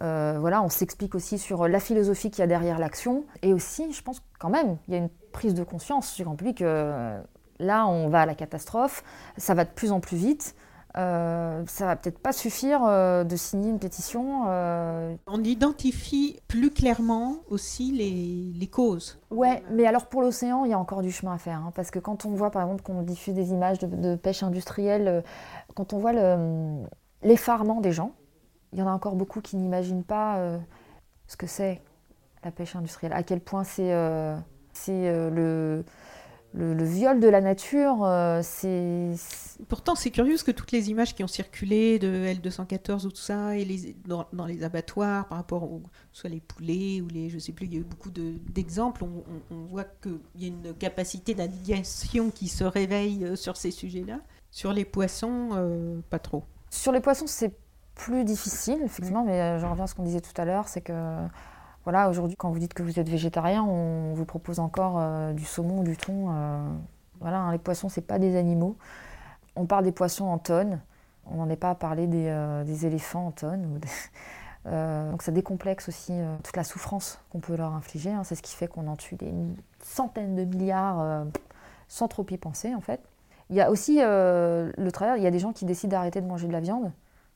euh, voilà, on s'explique aussi sur la philosophie qu'il y a derrière l'action, et aussi, je pense quand même, il y a une prise de conscience du grand public. là, on va à la catastrophe, ça va de plus en plus vite. Euh, ça va peut-être pas suffire euh, de signer une pétition. Euh. On identifie plus clairement aussi les, les, causes. Ouais, mais alors pour l'océan, il y a encore du chemin à faire. Hein, parce que quand on voit par exemple qu'on diffuse des images de, pêche industrielle, quand on voit l'effarement des gens, il y en a encore beaucoup qui n'imaginent pas ce que c'est la pêche industrielle, à quel point c'est euh, le, le, viol de la nature. Euh, c'est Pourtant, c'est curieux que toutes les images qui ont circulé de L214 ou tout ça, et les, dans, les abattoirs par rapport aux, soit les poulets ou les, je sais plus, il y a eu beaucoup d'exemples. on, on, voit qu'il y a une capacité d'indignation qui se réveille euh, sur ces sujets-là. Sur les poissons, pas trop. Sur les poissons, c'est plus difficile, effectivement, mais je reviens à ce qu'on disait tout à l'heure, c'est que voilà, aujourd'hui, quand vous dites que vous êtes végétarien, on vous propose encore euh, du saumon ou du thon. Euh, voilà, hein, les poissons, c'est pas des animaux. On parle des poissons en tonnes. On n'en est pas à parler des, euh, éléphants en tonnes. [LAUGHS] donc ça décomplexe aussi toute la souffrance qu'on peut leur infliger. Hein. C'est ce qui fait qu'on en tue des centaines de milliards sans trop y penser, en fait. Il y a aussi le travers, il y a des gens qui décident d'arrêter de manger de la viande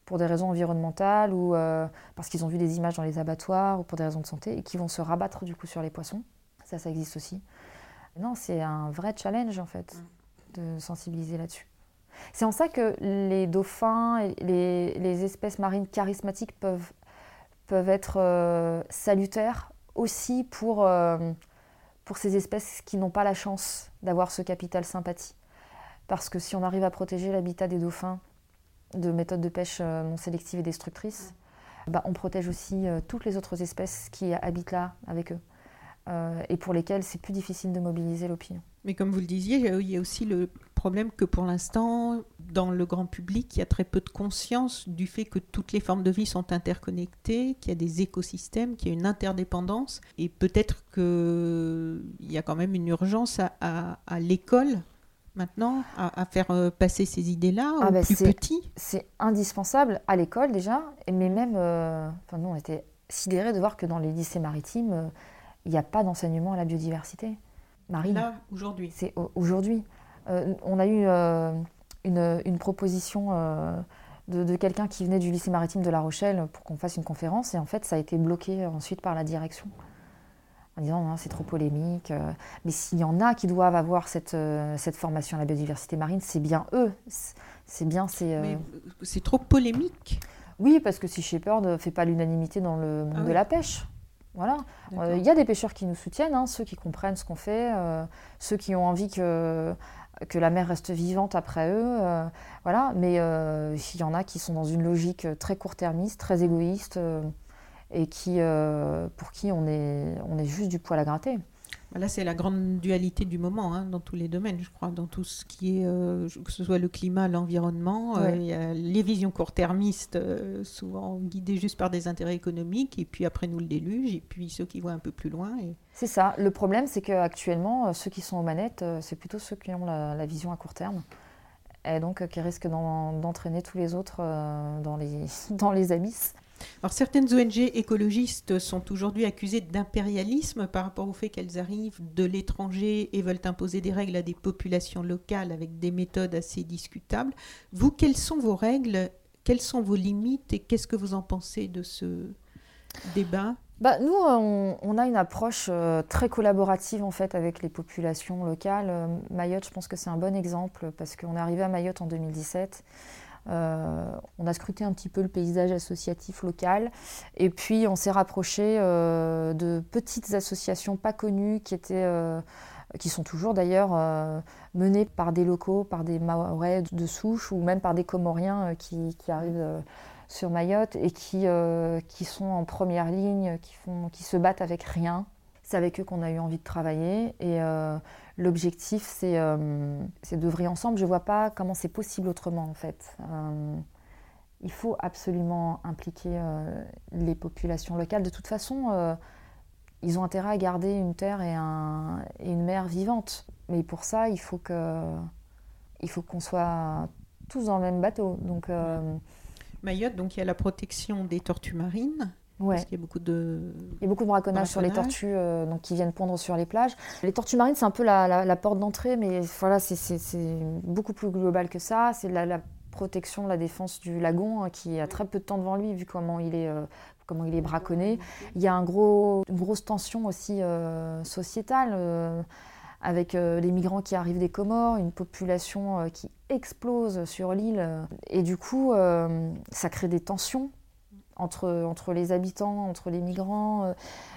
pour des raisons environnementales ou euh, parce qu'ils ont vu des images dans les abattoirs ou pour des raisons de santé et qui vont se rabattre du coup sur les poissons. Ça, ça existe aussi. Non, c'est un vrai challenge en fait de sensibiliser là-dessus. C'est en ça que les dauphins et les, espèces marines charismatiques peuvent, peuvent être euh, salutaires aussi pour, euh, pour ces espèces qui n'ont pas la chance d'avoir ce capital sympathie. Parce que si on arrive à protéger l'habitat des dauphins de méthodes de pêche euh, non sélectives et destructrices, bah, on protège aussi euh, toutes les autres espèces qui habitent là avec eux euh, et pour lesquelles c'est plus difficile de mobiliser l'opinion. Mais comme vous le disiez, il y a aussi le problème que pour l'instant, dans le grand public, il y a très peu de conscience du fait que toutes les formes de vie sont interconnectées, qu'il y a des écosystèmes, qu'il y a une interdépendance. Et peut-être qu'il y a quand même une urgence à l'école maintenant à, faire euh, passer ces idées-là ah aux bah, plus petits C'est indispensable à l'école déjà, mais même, euh, enfin, nous on était sidérés de voir que dans les lycées maritimes, euh, il n'y a pas d'enseignement à la biodiversité marine. Là, aujourd'hui C'est aujourd'hui. on a eu une, une, proposition de, quelqu'un qui venait du lycée maritime de La Rochelle pour qu'on fasse une conférence. Et en fait, ça a été bloqué ensuite par la direction en disant c'est trop polémique. Euh. Mais s'il y en a qui doivent avoir cette, euh, cette formation à la biodiversité marine, c'est bien eux. C'est bien. C'est euh, c'est trop polémique. Oui, parce que si Shepard ne fait pas l'unanimité dans le monde ah de la pêche. Voilà. Il y a des pêcheurs qui nous soutiennent, hein, ceux qui comprennent ce qu'on fait, ceux qui ont envie que que la mer reste vivante après eux. Euh, voilà. Mais il y en a qui sont dans une logique très court-termiste, très égoïste, et qui, pour qui on est, on est juste du poil à gratter. Là, c'est la grande dualité du moment hein, dans tous les domaines, je crois, dans tout ce qui est, euh, que ce soit le climat, l'environnement. Euh, il y a les visions court-termistes, euh, souvent guidées juste par des intérêts économiques, et puis après nous le déluge, et puis ceux qui voient un peu plus loin. Et... C'est ça. Le problème, c'est qu'actuellement, ceux qui sont aux manettes, c'est plutôt ceux qui ont la, vision à court terme, et donc qui risquent d'entraîner tous les autres dans, les, [LAUGHS] dans les abysses. Alors certaines ONG écologistes sont aujourd'hui accusées d'impérialisme par rapport au fait qu'elles arrivent de l'étranger et veulent imposer des règles à des populations locales avec des méthodes assez discutables. Vous, quelles sont vos règles? Quelles sont vos limites? Et qu'est-ce que vous en pensez de ce débat? Bah, nous, on, a une approche euh, très collaborative en fait avec les populations locales. Euh, Mayotte, je pense que c'est un bon exemple parce qu'on est arrivé à Mayotte en 2017. Euh, on a scruté un petit peu le paysage associatif local et puis on s'est rapproché euh, de petites associations pas connues qui étaient euh, qui sont toujours d'ailleurs menées par des locaux, par des Maorais de souche ou même par des Comoriens qui, arrivent sur Mayotte et qui, qui sont en première ligne, qui, font, qui se battent avec rien. C'est avec eux qu'on a eu envie de travailler et L'objectif, euh, c'est d'œuvrer ensemble. Je ne vois pas comment c'est possible autrement, en fait. Euh, il faut absolument impliquer euh, les populations locales. De toute façon, ils ont intérêt à garder une terre et, une mer vivante. Mais pour ça, il faut que, il faut qu'on soit tous dans le même bateau. Donc, Mayotte, donc il y a la protection des tortues marines. Ouais. Parce qu'il y a beaucoup de... Il y a beaucoup de braconnage, sur les tortues euh, donc, qui viennent pondre sur les plages. Les tortues marines, c'est un peu la, porte d'entrée, mais voilà, c'est beaucoup plus global que ça. C'est la, protection, la défense du lagon hein, qui a très peu de temps devant lui, vu comment il est, euh, comment il est braconné. Il y a un gros, une grosse tension aussi euh, sociétale. avec les migrants qui arrivent des Comores, une population qui explose sur l'île. Et du coup, ça crée des tensions entre, entre les habitants, entre les migrants. Euh.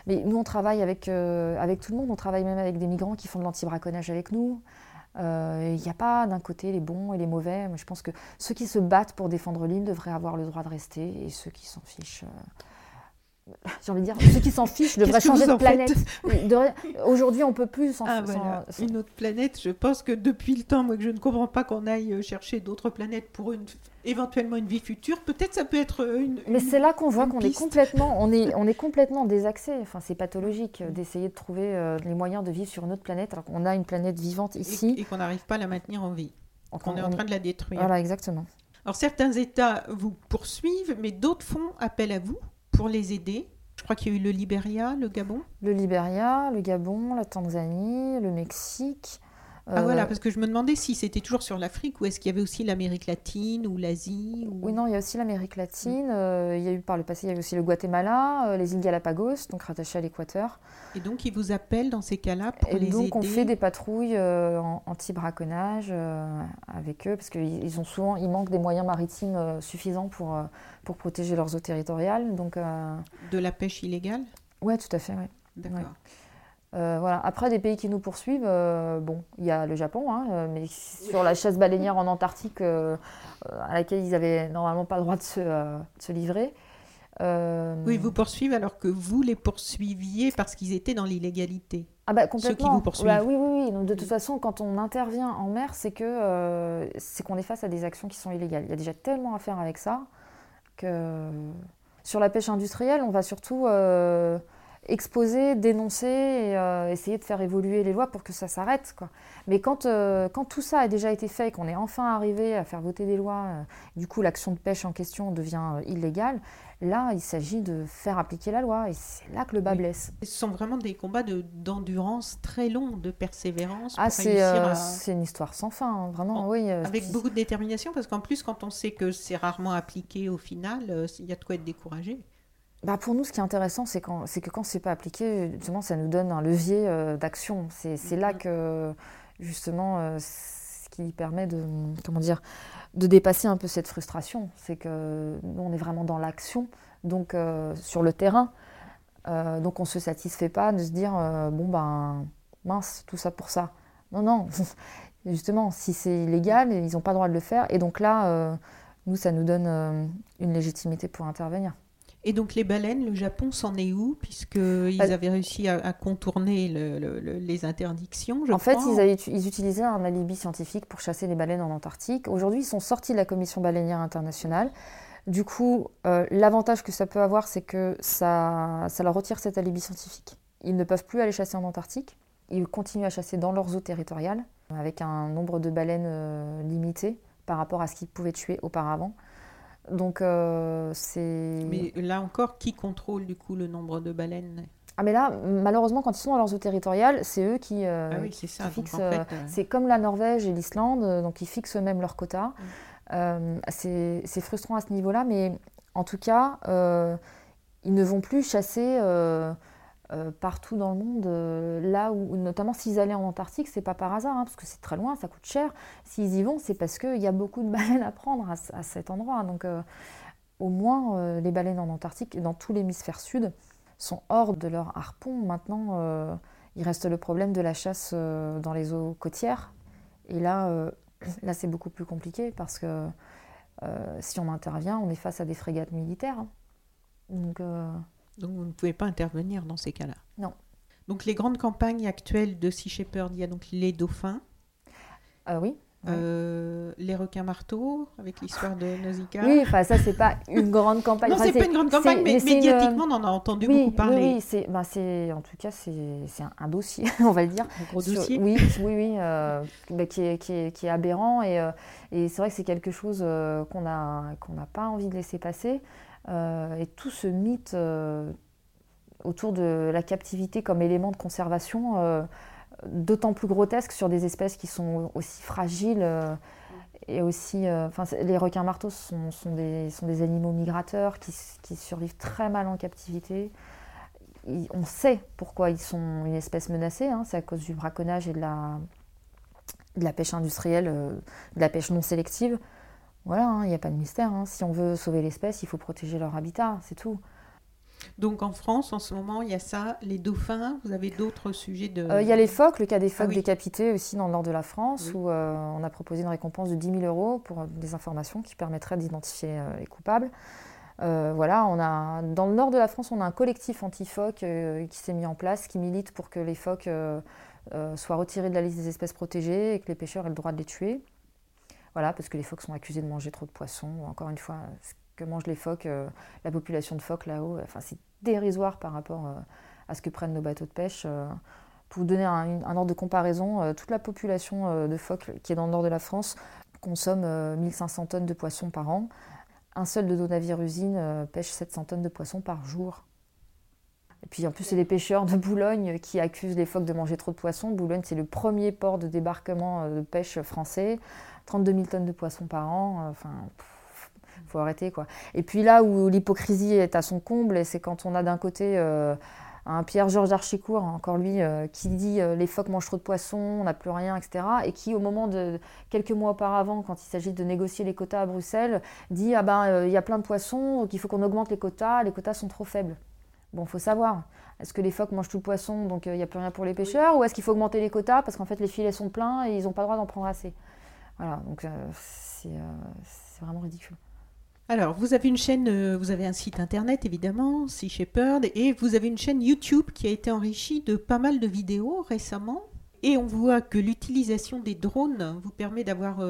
Mais nous, on travaille avec, euh, avec tout le monde. On travaille même avec des migrants qui font de l'anti-braconnage avec nous. Euh, il n'y a pas d'un côté les bons et les mauvais. Je pense que ceux qui se battent pour défendre l'île devraient avoir le droit de rester et ceux qui s'en fichent j'ai envie de dire, ceux qui s'en fichent devraient changer de planète. Aujourd'hui, on peut plus s'en ah, Une autre planète, je pense que depuis le temps, moi, que je ne comprends pas qu'on aille euh, chercher d'autres planètes pour une, éventuellement une vie future, peut-être ça peut être euh, une. Mais c'est là qu'on voit qu'on est complètement, on est, [LAUGHS] on est complètement désaxé. Enfin, c'est pathologique euh, d'essayer de trouver les moyens de vivre sur une autre planète alors qu'on a une planète vivante ici. Et, qu'on n'arrive pas à la maintenir en vie. qu'on est en train de la détruire. Voilà, exactement. Alors certains États vous poursuivent, mais d'autres font appel à vous pour les aider. Je crois qu'il y a eu le Libéria, le Gabon. Le Libéria, le Gabon, la Tanzanie, le Mexique. Ah voilà, euh, parce que je me demandais si c'était toujours sur l'Afrique ou est-ce qu'il y avait aussi l'Amérique latine ou l'Asie Oui, non, il y a aussi l'Amérique latine. Euh, il y a eu par le passé, il y avait aussi le Guatemala, euh, les îles Galapagos, donc rattachées à l'Équateur. Et donc, ils vous appellent dans ces cas-là pour Et les donc, on fait des patrouilles anti-braconnage avec eux, parce qu'ils ont souvent, ils manquent des moyens maritimes suffisants pour, pour protéger leurs eaux territoriales. Donc, De la pêche illégale? Oui, tout à fait, oui. D'accord. Voilà. Après, des pays qui nous poursuivent, euh, bon, il y a le Japon, hein, euh, mais sur la chasse baleinière en Antarctique, à laquelle ils n'avaient normalement pas le droit de se, livrer. Oui, vous poursuivent alors que vous les poursuiviez parce qu'ils étaient dans l'illégalité. Ah bah complètement. Ceux qui vous poursuivent. Bah oui, oui, oui. Donc, de toute façon, quand on intervient en mer, c'est que c'est qu'on est face à des actions qui sont illégales. Il y a déjà tellement à faire avec ça que sur la pêche industrielle, on va surtout exposer, dénoncer et euh, essayer de faire évoluer les lois pour que ça s'arrête. Quoi. Mais quand, euh, quand tout ça a déjà été fait, qu'on est enfin arrivé à faire voter des lois, euh, du coup l'action de pêche en question devient illégale, là il s'agit de faire appliquer la loi et c'est là que le bas blesse. Ce sont vraiment des combats d'endurance très longs, de persévérance. Ah, c'est une histoire sans fin, hein, vraiment, oui. Avec beaucoup de détermination parce qu'en plus quand on sait que c'est rarement appliqué au final, il y a de quoi être découragé. Bah pour nous, ce qui est intéressant, c'est que quand c'est pas appliqué, justement, ça nous donne un levier euh, d'action. C'est là mm-hmm. que, justement, euh, ce qui permet de, comment dire, de dépasser un peu cette frustration. C'est que nous, on est vraiment dans l'action, donc euh, sur le terrain. donc on se satisfait pas de se dire, bon ben, mince, tout ça pour ça. Non, non. [LAUGHS] justement, si c'est illégal, ils n'ont pas le droit de le faire. Et donc là, nous, ça nous donne une légitimité pour intervenir. Et donc les baleines, le Japon s'en est où Puisqu'ils bah, avaient réussi à, contourner les interdictions, En fait, ils, ils, utilisaient un alibi scientifique pour chasser les baleines en Antarctique. Aujourd'hui, ils sont sortis de la Commission baleinière internationale. Du coup, euh, l'avantage que ça peut avoir, c'est que ça, ça leur retire cet alibi scientifique. Ils ne peuvent plus aller chasser en Antarctique. Ils continuent à chasser dans leurs eaux territoriales, avec un nombre de baleines euh, limité par rapport à ce qu'ils pouvaient tuer auparavant. Donc euh, c'est. Mais là encore, qui contrôle du coup le nombre de baleines? Ah mais là, malheureusement, quand ils sont dans leurs eaux territoriales, c'est eux qui, euh, ah oui, c'est ça. fixent. Euh, c'est comme la Norvège et l'Islande, donc ils fixent eux-mêmes leurs quotas. Mm. c'est frustrant à ce niveau-là, mais en tout cas, ils ne vont plus chasser euh, partout dans le monde, euh, là où, notamment s'ils allaient en Antarctique, c'est pas par hasard, hein, parce que c'est très loin, ça coûte cher. S'ils y vont, c'est parce qu'il y a beaucoup de [LAUGHS] baleines à prendre à, cet endroit. Donc, euh, au moins, les baleines en Antarctique, dans tout l'hémisphère sud, sont hors de leur harpon. Maintenant, il reste le problème de la chasse dans les eaux côtières. Et là, [CLEARS THROAT] là c'est beaucoup plus compliqué parce que si on intervient, on est face à des frégates militaires. Hein. Donc. Donc vous ne pouvez pas intervenir dans ces cas-là. Non. Donc les grandes campagnes actuelles de Sea Shepherd, il y a donc les dauphins. Ah oui. Euh, les requins marteaux avec l'histoire de Nausicaa. Oui, enfin ça c'est pas une [LAUGHS] grande campagne. non, c'est pas une grande campagne, mais, médiatiquement on en a entendu beaucoup parler. Oui, c'est, bah, en tout cas c'est, un, dossier, [LAUGHS] on va le dire. Un gros dossier. oui, oui, oui, euh, bah, qui, est, qui, est, qui, est, aberrant et, euh, et c'est vrai que c'est quelque chose qu'on a qu'on n'a pas envie de laisser passer. Euh, et tout ce mythe euh, autour de la captivité comme élément de conservation, euh, d'autant plus grotesque sur des espèces qui sont aussi fragiles et aussi, les requins marteaux sont, des, animaux migrateurs qui, survivent très mal en captivité. on sait pourquoi ils sont une espèce menacée, hein, c'est à cause du braconnage et de la pêche industrielle, de la pêche non sélective. Voilà, il hein, n'y a pas de mystère. Hein. Si on veut sauver l'espèce, il faut protéger leur habitat, c'est tout. Donc en France, en ce moment, il y a ça, les dauphins, vous avez d'autres sujets de... Euh, il y a les phoques, le cas des phoques ah décapités aussi dans le nord de la France, où euh, on a proposé une récompense de 10 000 euros pour des informations qui permettraient d'identifier euh, les coupables. voilà, on a, dans le nord de la France, on a un collectif anti-phoques qui s'est mis en place, qui milite pour que les phoques soient retirés de la liste des espèces protégées et que les pêcheurs aient le droit de les tuer. Voilà, parce que les phoques sont accusés de manger trop de poissons. Encore une fois, ce que mangent les phoques, euh, la population de phoques là-haut, enfin, c'est dérisoire par rapport euh, à ce que prennent nos bateaux de pêche. Euh. pour vous donner un, ordre de comparaison, toute la population de phoques qui est dans le nord de la France consomme 1500 tonnes de poissons par an. Un seul de nos navires-usines pêche 700 tonnes de poissons par jour. Et puis en plus, c'est les pêcheurs de Boulogne qui accusent les phoques de manger trop de poissons. Boulogne, c'est le premier port de débarquement de pêche français. 32 000 tonnes de poissons par an. Euh, enfin, faut arrêter quoi. Et puis là où l'hypocrisie est à son comble, c'est quand on a d'un côté euh, un Pierre-Georges Archicourt, encore lui, euh, qui dit les phoques mangent trop de poissons, on n'a plus rien, etc. Et qui, au moment de quelques mois auparavant, quand il s'agit de négocier les quotas à Bruxelles, dit ah ben il y a plein de poissons, qu'il faut qu'on augmente les quotas, les quotas sont trop faibles. Bon, faut savoir. Est-ce que les phoques mangent tout le poisson, donc il n'y a plus rien pour les pêcheurs, ou est-ce qu'il faut augmenter les quotas parce qu'en fait les filets sont pleins et ils n'ont pas le droit d'en prendre assez? Voilà, donc euh, euh, c'est vraiment ridicule. Alors, vous avez une chaîne, euh, vous avez un site internet évidemment, Sea Shepherd, et vous avez une chaîne YouTube qui a été enrichie de pas mal de vidéos récemment. Et on voit que l'utilisation des drones vous permet d'avoir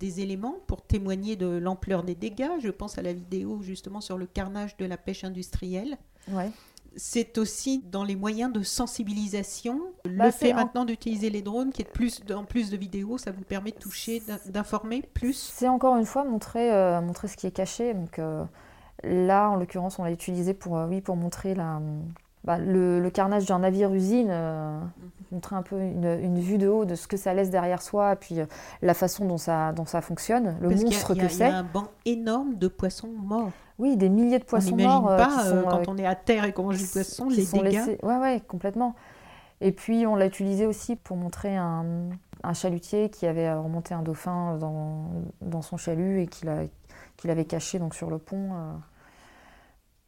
des éléments pour témoigner de l'ampleur des dégâts. Je pense à la vidéo justement sur le carnage de la pêche industrielle. Ouais. C'est aussi dans les moyens de sensibilisation. Bah, le fait maintenant d'utiliser les drones, qui est plus, en plus de vidéos, ça vous permet de toucher, d'in- d'informer plus. C'est encore une fois montrer, euh, montrer ce qui est caché. Donc euh, là, en l'occurrence, on l'a utilisé pour, euh, oui, pour montrer la, bah, le, le carnage d'un navire-usine, euh, montrer un peu une, une vue de haut de ce que ça laisse derrière soi, puis euh, la façon dont ça, dont ça fonctionne, le Parce monstre y a- que Il y a c'est. un banc énorme de poissons morts. Oui, des milliers de On poissons n'imagine morts euh, pas, qui sont, quand on est à terre et qu'on mange du poisson, les sont dégâts. laissés- Ouais, ouais, complètement. Et puis on l'a utilisé aussi pour montrer un, un chalutier qui avait remonté un dauphin dans, dans son chalut et qu'il qu'il avait caché donc, sur le pont.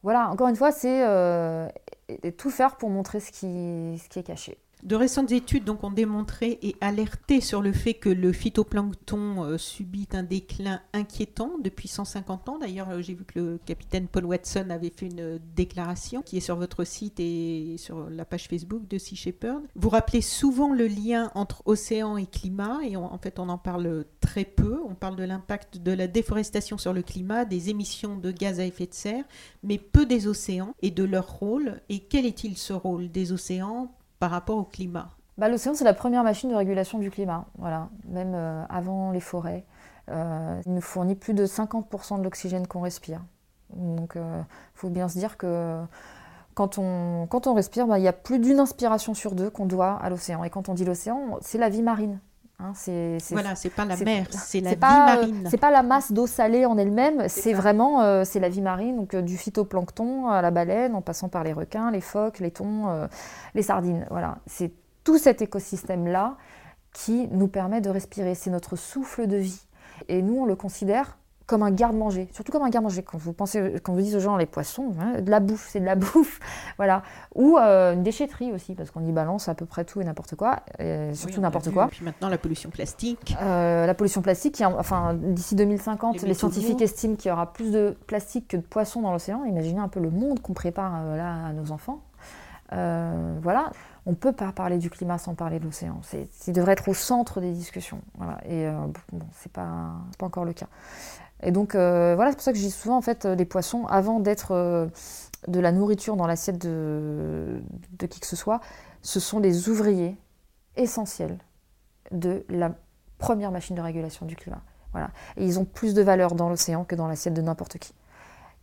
Voilà, encore une fois, c'est et- et tout faire pour montrer ce qui est caché. De récentes études donc, ont démontré et alerté sur le fait que le phytoplancton euh, subit un déclin inquiétant depuis 150 ans. D'ailleurs, euh, j'ai vu que le capitaine Paul Watson avait fait une euh, déclaration qui est sur votre site et sur la page Facebook de Sea Shepherd. Vous rappelez souvent le lien entre océan et climat et en fait on en parle très peu. On parle de l'impact de la déforestation sur le climat, des émissions de gaz à effet de serre, mais peu des océans et de leur rôle. Et quel est-il ce rôle des océans par rapport au climat Bah, L'océan, c'est la première machine de régulation du climat, voilà. même euh, avant les forêts. Euh, il nous fournit plus de 50% de l'oxygène qu'on respire. Donc il faut bien se dire que quand on, quand on respire, bah, il y a plus d'une inspiration sur deux qu'on doit à l'océan. Et quand on dit l'océan, c'est la vie marine. Hein, c'est, Voilà, c'est pas la mer, c'est la vie pas, euh, marine. C'est pas la masse d'eau salée en elle-même, c'est vraiment euh, c'est la vie marine, donc euh, du phytoplancton à la baleine, en passant par les requins, les phoques, les thons, euh, les sardines. Voilà, c'est tout cet écosystème-là qui nous permet de respirer. C'est notre souffle de vie. Et nous, on le considère comme un garde-manger, surtout comme un garde-manger. Quand vous pensez, quand vous dites aux gens les poissons, hein, de la bouffe, c'est de la [LAUGHS] bouffe, voilà. Ou euh, une déchetterie aussi, parce qu'on y balance à peu près tout et n'importe quoi, et surtout n'importe quoi. Puis maintenant, la pollution plastique. Euh, la pollution plastique, qui, enfin, d'ici 2050, Les scientifiques estiment qu'il y aura plus de plastique que de poissons dans l'océan. Imaginez un peu le monde qu'on prépare euh, là à nos enfants. Voilà, on ne peut pas parler du climat sans parler de l'océan. Il devrait être au centre des discussions. Et euh, bon, c'est pas, encore le cas. Et donc euh, voilà, c'est pour ça que je dis souvent en fait, euh, les poissons, avant d'être de la nourriture dans l'assiette de, qui que ce soit, ce sont les ouvriers essentiels de la première machine de régulation du climat. Et ils ont plus de valeur dans l'océan que dans l'assiette de n'importe qui.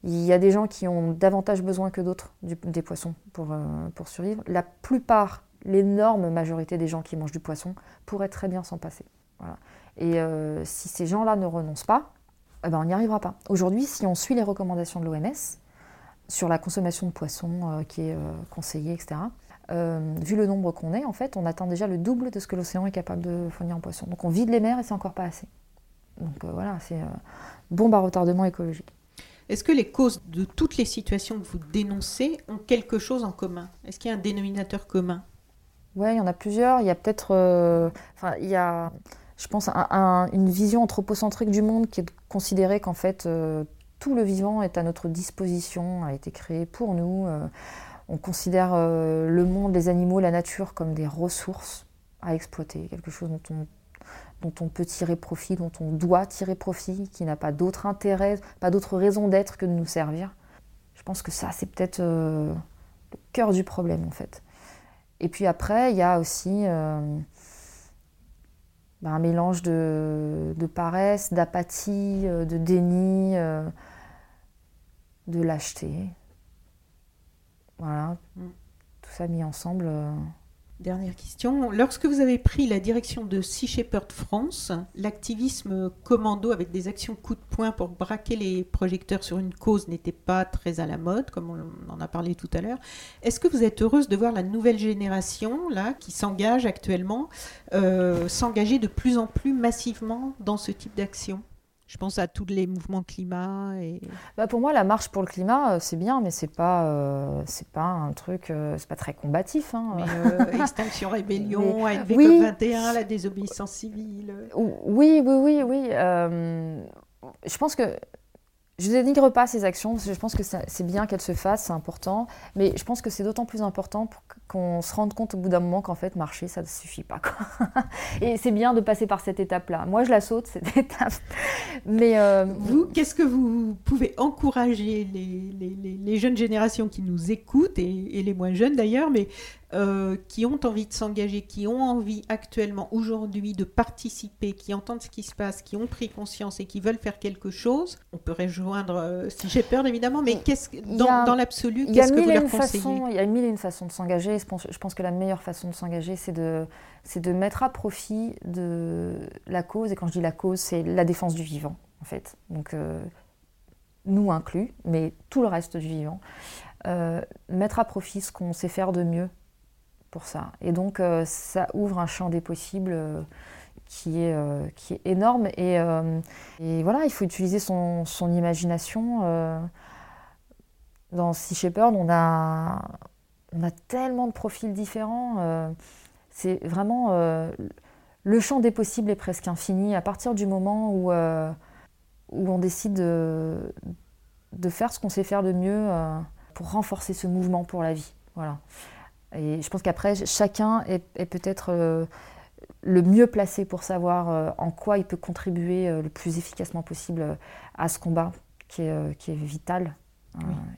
Il y a des gens qui ont davantage besoin que d'autres des poissons pour, euh, pour survivre. La plupart, l'énorme majorité des gens qui mangent du poisson pourraient très bien s'en passer. Et euh, si ces gens-là ne renoncent pas, eh ben, on n'y arrivera pas. Aujourd'hui, si on suit les recommandations de l'OMS sur la consommation de poissons euh, qui est conseillée, etc., vu le nombre qu'on est, en fait, on atteint déjà le double de ce que l'océan est capable de fournir en poissons. Donc on vide les mers et c'est encore pas assez. Donc voilà, c'est bombe à retardement écologique. Est-ce que les causes de toutes les situations que vous dénoncez ont quelque chose en commun? Est-ce qu'il y a un dénominateur commun? Ouais, il y en a plusieurs. Il y a peut-être, euh, il y a, je pense, un- un- une vision anthropocentrique du monde qui est de considérer qu'en fait euh, tout le vivant est à notre disposition, a été créé pour nous. euh, on considère le monde, les animaux, la nature comme des ressources à exploiter, quelque chose dont on, dont on peut tirer profit, dont on doit tirer profit, qui n'a pas d'autre intérêt, pas d'autre raison d'être que de nous servir. Je pense que ça, c'est peut-être euh, le cœur du problème en fait. Et puis après, il y a aussi euh, bah, un mélange de, de paresse, d'apathie, euh, de déni, euh, de lâcheté. Voilà, Mm. tout ça mis ensemble. Dernière question. Lorsque vous avez pris la direction de Sea Shepherd France, l'activisme commando avec des actions coup de poing pour braquer les projecteurs sur une cause n'était pas très à la mode, comme on en a parlé tout à l'heure. Est-ce que vous êtes heureuse de voir la nouvelle génération, là, qui s'engage actuellement, euh, s'engager de plus en plus massivement dans ce type d'action? Je pense à tous les mouvements climat et... Bah, pour moi, la marche pour le climat, euh, c'est bien, mais c'est pas, euh, c'est pas un truc, euh, c'est pas très combatif. hein. Mais, euh, [LAUGHS] Extinction Rébellion, ANV oui. COP21, la désobéissance civile. Oui, oui, oui, oui. je pense que Je ne dénigre pas ces actions, parce que je pense que c'est bien qu'elles se fassent, c'est important. Mais je pense que c'est d'autant plus important qu'on se rende compte au bout d'un moment qu'en fait, marcher, ça ne suffit pas. [LAUGHS] Et c'est bien de passer par cette étape-là. Moi, je la saute, cette [LAUGHS] étape. Mais euh, vous, qu'est-ce que vous pouvez encourager les, les, jeunes générations qui nous écoutent, et, et les moins jeunes d'ailleurs, mais euh, qui ont envie de s'engager, qui ont envie actuellement, aujourd'hui, de participer, qui entendent ce qui se passe, qui ont pris conscience et qui veulent faire quelque chose, on peut rejoindre, euh, si j'ai peur évidemment, mais qu'est-ce dans, dans l'absolu, qu'est-ce que vous leur conseillez Il y a mille et une façons de s'engager. Je pense, je pense que la meilleure façon de s'engager, c'est de, c'est de mettre à profit de la cause. Et quand je dis la cause, c'est la défense du vivant, en fait. Donc, euh, nous inclus, mais tout le reste du vivant. mettre à profit ce qu'on sait faire de mieux ça. Et donc, euh, ça ouvre un champ des possibles euh, qui, est, euh, qui est énorme. Et, voilà, il faut utiliser son, son imagination. dans Sea Shepherd, on a, on a tellement de profils différents. c'est vraiment. le champ des possibles est presque infini à partir du moment où, où on décide de, de faire ce qu'on sait faire de mieux pour renforcer ce mouvement pour la vie. Voilà. Et je pense qu'après, chacun est, peut-être euh, le mieux placé pour savoir euh, en quoi il peut contribuer euh, le plus efficacement possible à ce combat qui est, qui est vital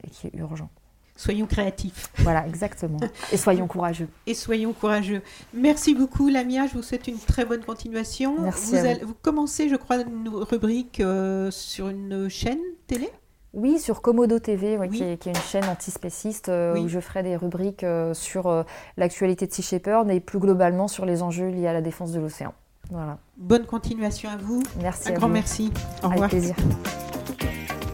et qui est urgent. Soyons créatifs. Voilà, exactement. [LAUGHS] Et soyons courageux. Et soyons courageux. Merci beaucoup, Lamia. Je vous souhaite une très bonne continuation. Merci. Vous, vous commencez, je crois, une rubrique sur une chaîne télé? Oui, sur Komodo TV, Qui, est, une chaîne antispéciste euh, où je ferai des rubriques euh, sur euh, l'actualité de Sea Shepherd et plus globalement sur les enjeux liés à la défense de l'océan. Voilà. Bonne continuation à vous. Merci. Un grand merci. Au revoir. Avec plaisir.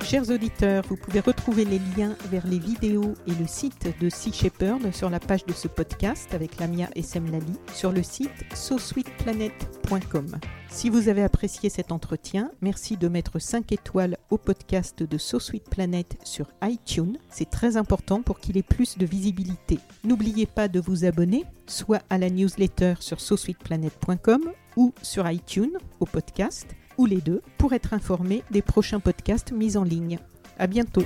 Chers auditeurs, vous pouvez retrouver les liens vers les vidéos et le site de Sea Shepherd sur la page de ce podcast avec Lamia et Semlali sur le site sosweetplanet.com. Si vous avez apprécié cet entretien, merci de mettre 5 étoiles au podcast de So Planet sur iTunes. C'est très important pour qu'il ait plus de visibilité. N'oubliez pas de vous abonner, soit à la newsletter sur sosweetplanet.com ou sur iTunes au podcast ou les deux pour être informé des prochains podcasts mis en ligne. À bientôt.